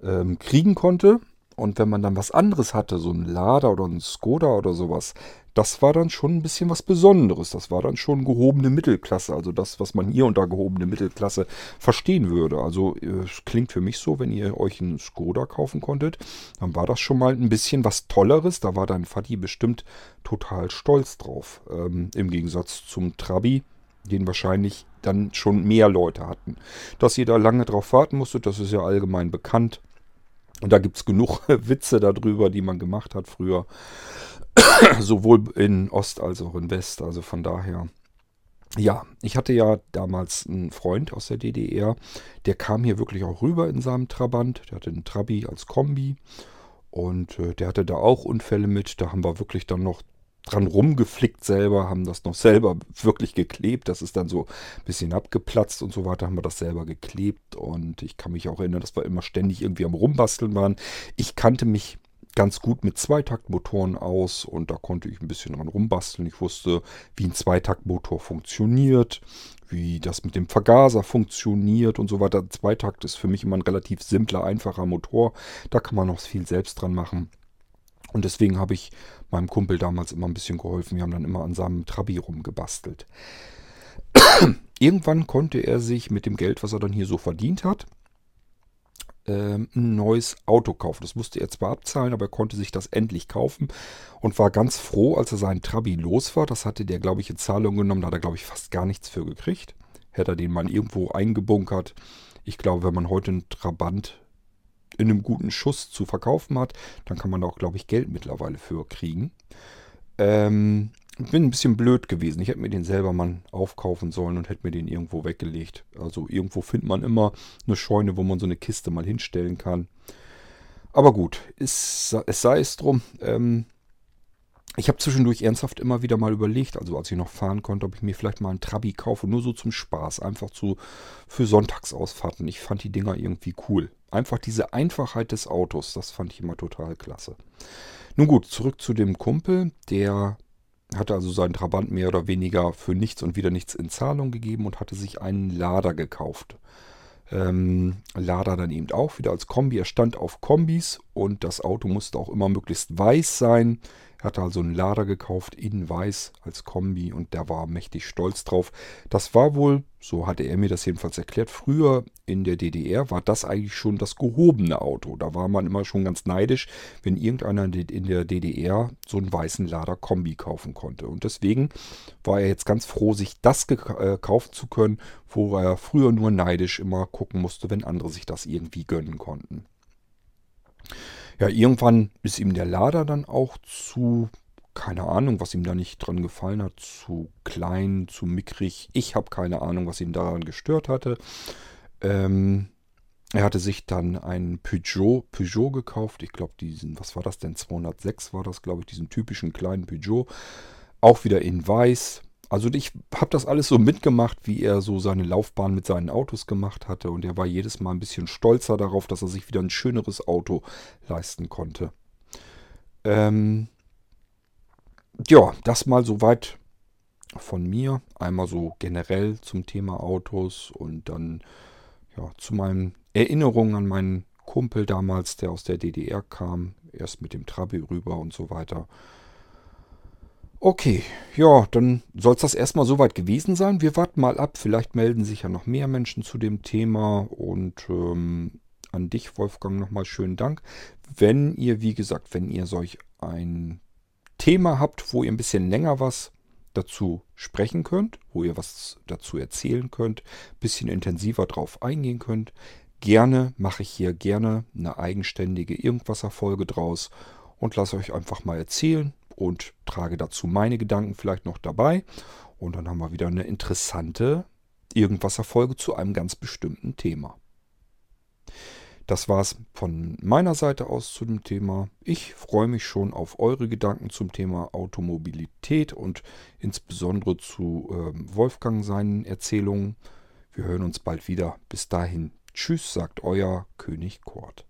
ähm, kriegen konnte. Und wenn man dann was anderes hatte, so ein Lada oder ein Skoda oder sowas, das war dann schon ein bisschen was Besonderes. Das war dann schon gehobene Mittelklasse. Also das, was man hier unter gehobene Mittelklasse verstehen würde. Also es klingt für mich so, wenn ihr euch einen Skoda kaufen konntet, dann war das schon mal ein bisschen was Tolleres. Da war dein Vati bestimmt total stolz drauf. Ähm, Im Gegensatz zum Trabi, den wahrscheinlich dann schon mehr Leute hatten. Dass ihr da lange drauf warten musstet, das ist ja allgemein bekannt. Und da gibt es genug Witze darüber, die man gemacht hat früher. Sowohl in Ost als auch in West. Also von daher. Ja, ich hatte ja damals einen Freund aus der DDR, der kam hier wirklich auch rüber in seinem Trabant. Der hatte einen Trabi als Kombi und äh, der hatte da auch Unfälle mit. Da haben wir wirklich dann noch dran rumgeflickt selber, haben das noch selber wirklich geklebt. Das ist dann so ein bisschen abgeplatzt und so weiter, haben wir das selber geklebt. Und ich kann mich auch erinnern, dass wir immer ständig irgendwie am Rumbasteln waren. Ich kannte mich ganz gut mit Zweitaktmotoren aus und da konnte ich ein bisschen dran rumbasteln. Ich wusste, wie ein Zweitaktmotor funktioniert, wie das mit dem Vergaser funktioniert und so weiter. Zweitakt ist für mich immer ein relativ simpler, einfacher Motor. Da kann man noch viel selbst dran machen. Und deswegen habe ich meinem Kumpel damals immer ein bisschen geholfen. Wir haben dann immer an seinem Trabi rumgebastelt. Irgendwann konnte er sich mit dem Geld, was er dann hier so verdient hat, ähm, ein neues Auto kaufen. Das musste er zwar abzahlen, aber er konnte sich das endlich kaufen und war ganz froh, als er seinen Trabi los war. Das hatte der, glaube ich, in Zahlung genommen. Da hat er, glaube ich, fast gar nichts für gekriegt. Hätte er den mal irgendwo eingebunkert. Ich glaube, wenn man heute einen Trabant in einem guten Schuss zu verkaufen hat, dann kann man da auch, glaube ich, Geld mittlerweile für kriegen. Ähm, bin ein bisschen blöd gewesen. Ich hätte mir den selber mal aufkaufen sollen und hätte mir den irgendwo weggelegt. Also irgendwo findet man immer eine Scheune, wo man so eine Kiste mal hinstellen kann. Aber gut, ist, es sei es drum. Ähm, ich habe zwischendurch ernsthaft immer wieder mal überlegt, also als ich noch fahren konnte, ob ich mir vielleicht mal einen Trabi kaufe, nur so zum Spaß, einfach zu, für Sonntagsausfahrten. Ich fand die Dinger irgendwie cool. Einfach diese Einfachheit des Autos, das fand ich immer total klasse. Nun gut, zurück zu dem Kumpel, der hatte also seinen Trabant mehr oder weniger für nichts und wieder nichts in Zahlung gegeben und hatte sich einen Lader gekauft. Ähm, Lader dann eben auch wieder als Kombi. Er stand auf Kombis und das Auto musste auch immer möglichst weiß sein. Er hatte also einen Lader gekauft in weiß als Kombi und der war mächtig stolz drauf. Das war wohl, so hatte er mir das jedenfalls erklärt, früher in der DDR war das eigentlich schon das gehobene Auto. Da war man immer schon ganz neidisch, wenn irgendeiner in der DDR so einen weißen Lader Kombi kaufen konnte. Und deswegen war er jetzt ganz froh, sich das äh, kaufen zu können, wo er früher nur neidisch immer gucken musste, wenn andere sich das irgendwie gönnen konnten. Ja, irgendwann ist ihm der Lader dann auch zu, keine Ahnung, was ihm da nicht dran gefallen hat, zu klein, zu mickrig. Ich habe keine Ahnung, was ihn daran gestört hatte. Ähm, er hatte sich dann einen Peugeot, Peugeot gekauft. Ich glaube, diesen, was war das denn? 206 war das, glaube ich, diesen typischen kleinen Peugeot. Auch wieder in weiß. Also ich habe das alles so mitgemacht, wie er so seine Laufbahn mit seinen Autos gemacht hatte. Und er war jedes Mal ein bisschen stolzer darauf, dass er sich wieder ein schöneres Auto leisten konnte. Ähm ja, das mal soweit von mir. Einmal so generell zum Thema Autos und dann ja, zu meinen Erinnerungen an meinen Kumpel damals, der aus der DDR kam. Erst mit dem Trabi rüber und so weiter. Okay, ja, dann soll es das erstmal soweit gewesen sein. Wir warten mal ab. Vielleicht melden sich ja noch mehr Menschen zu dem Thema. Und ähm, an dich, Wolfgang, nochmal schönen Dank. Wenn ihr, wie gesagt, wenn ihr solch ein Thema habt, wo ihr ein bisschen länger was dazu sprechen könnt, wo ihr was dazu erzählen könnt, ein bisschen intensiver drauf eingehen könnt, gerne mache ich hier gerne eine eigenständige Irgendwasser-Folge draus und lasse euch einfach mal erzählen, und trage dazu meine Gedanken vielleicht noch dabei. Und dann haben wir wieder eine interessante Irgendwas-Erfolge zu einem ganz bestimmten Thema. Das war es von meiner Seite aus zu dem Thema. Ich freue mich schon auf eure Gedanken zum Thema Automobilität und insbesondere zu äh, Wolfgang seinen Erzählungen. Wir hören uns bald wieder. Bis dahin. Tschüss, sagt euer König Kurt.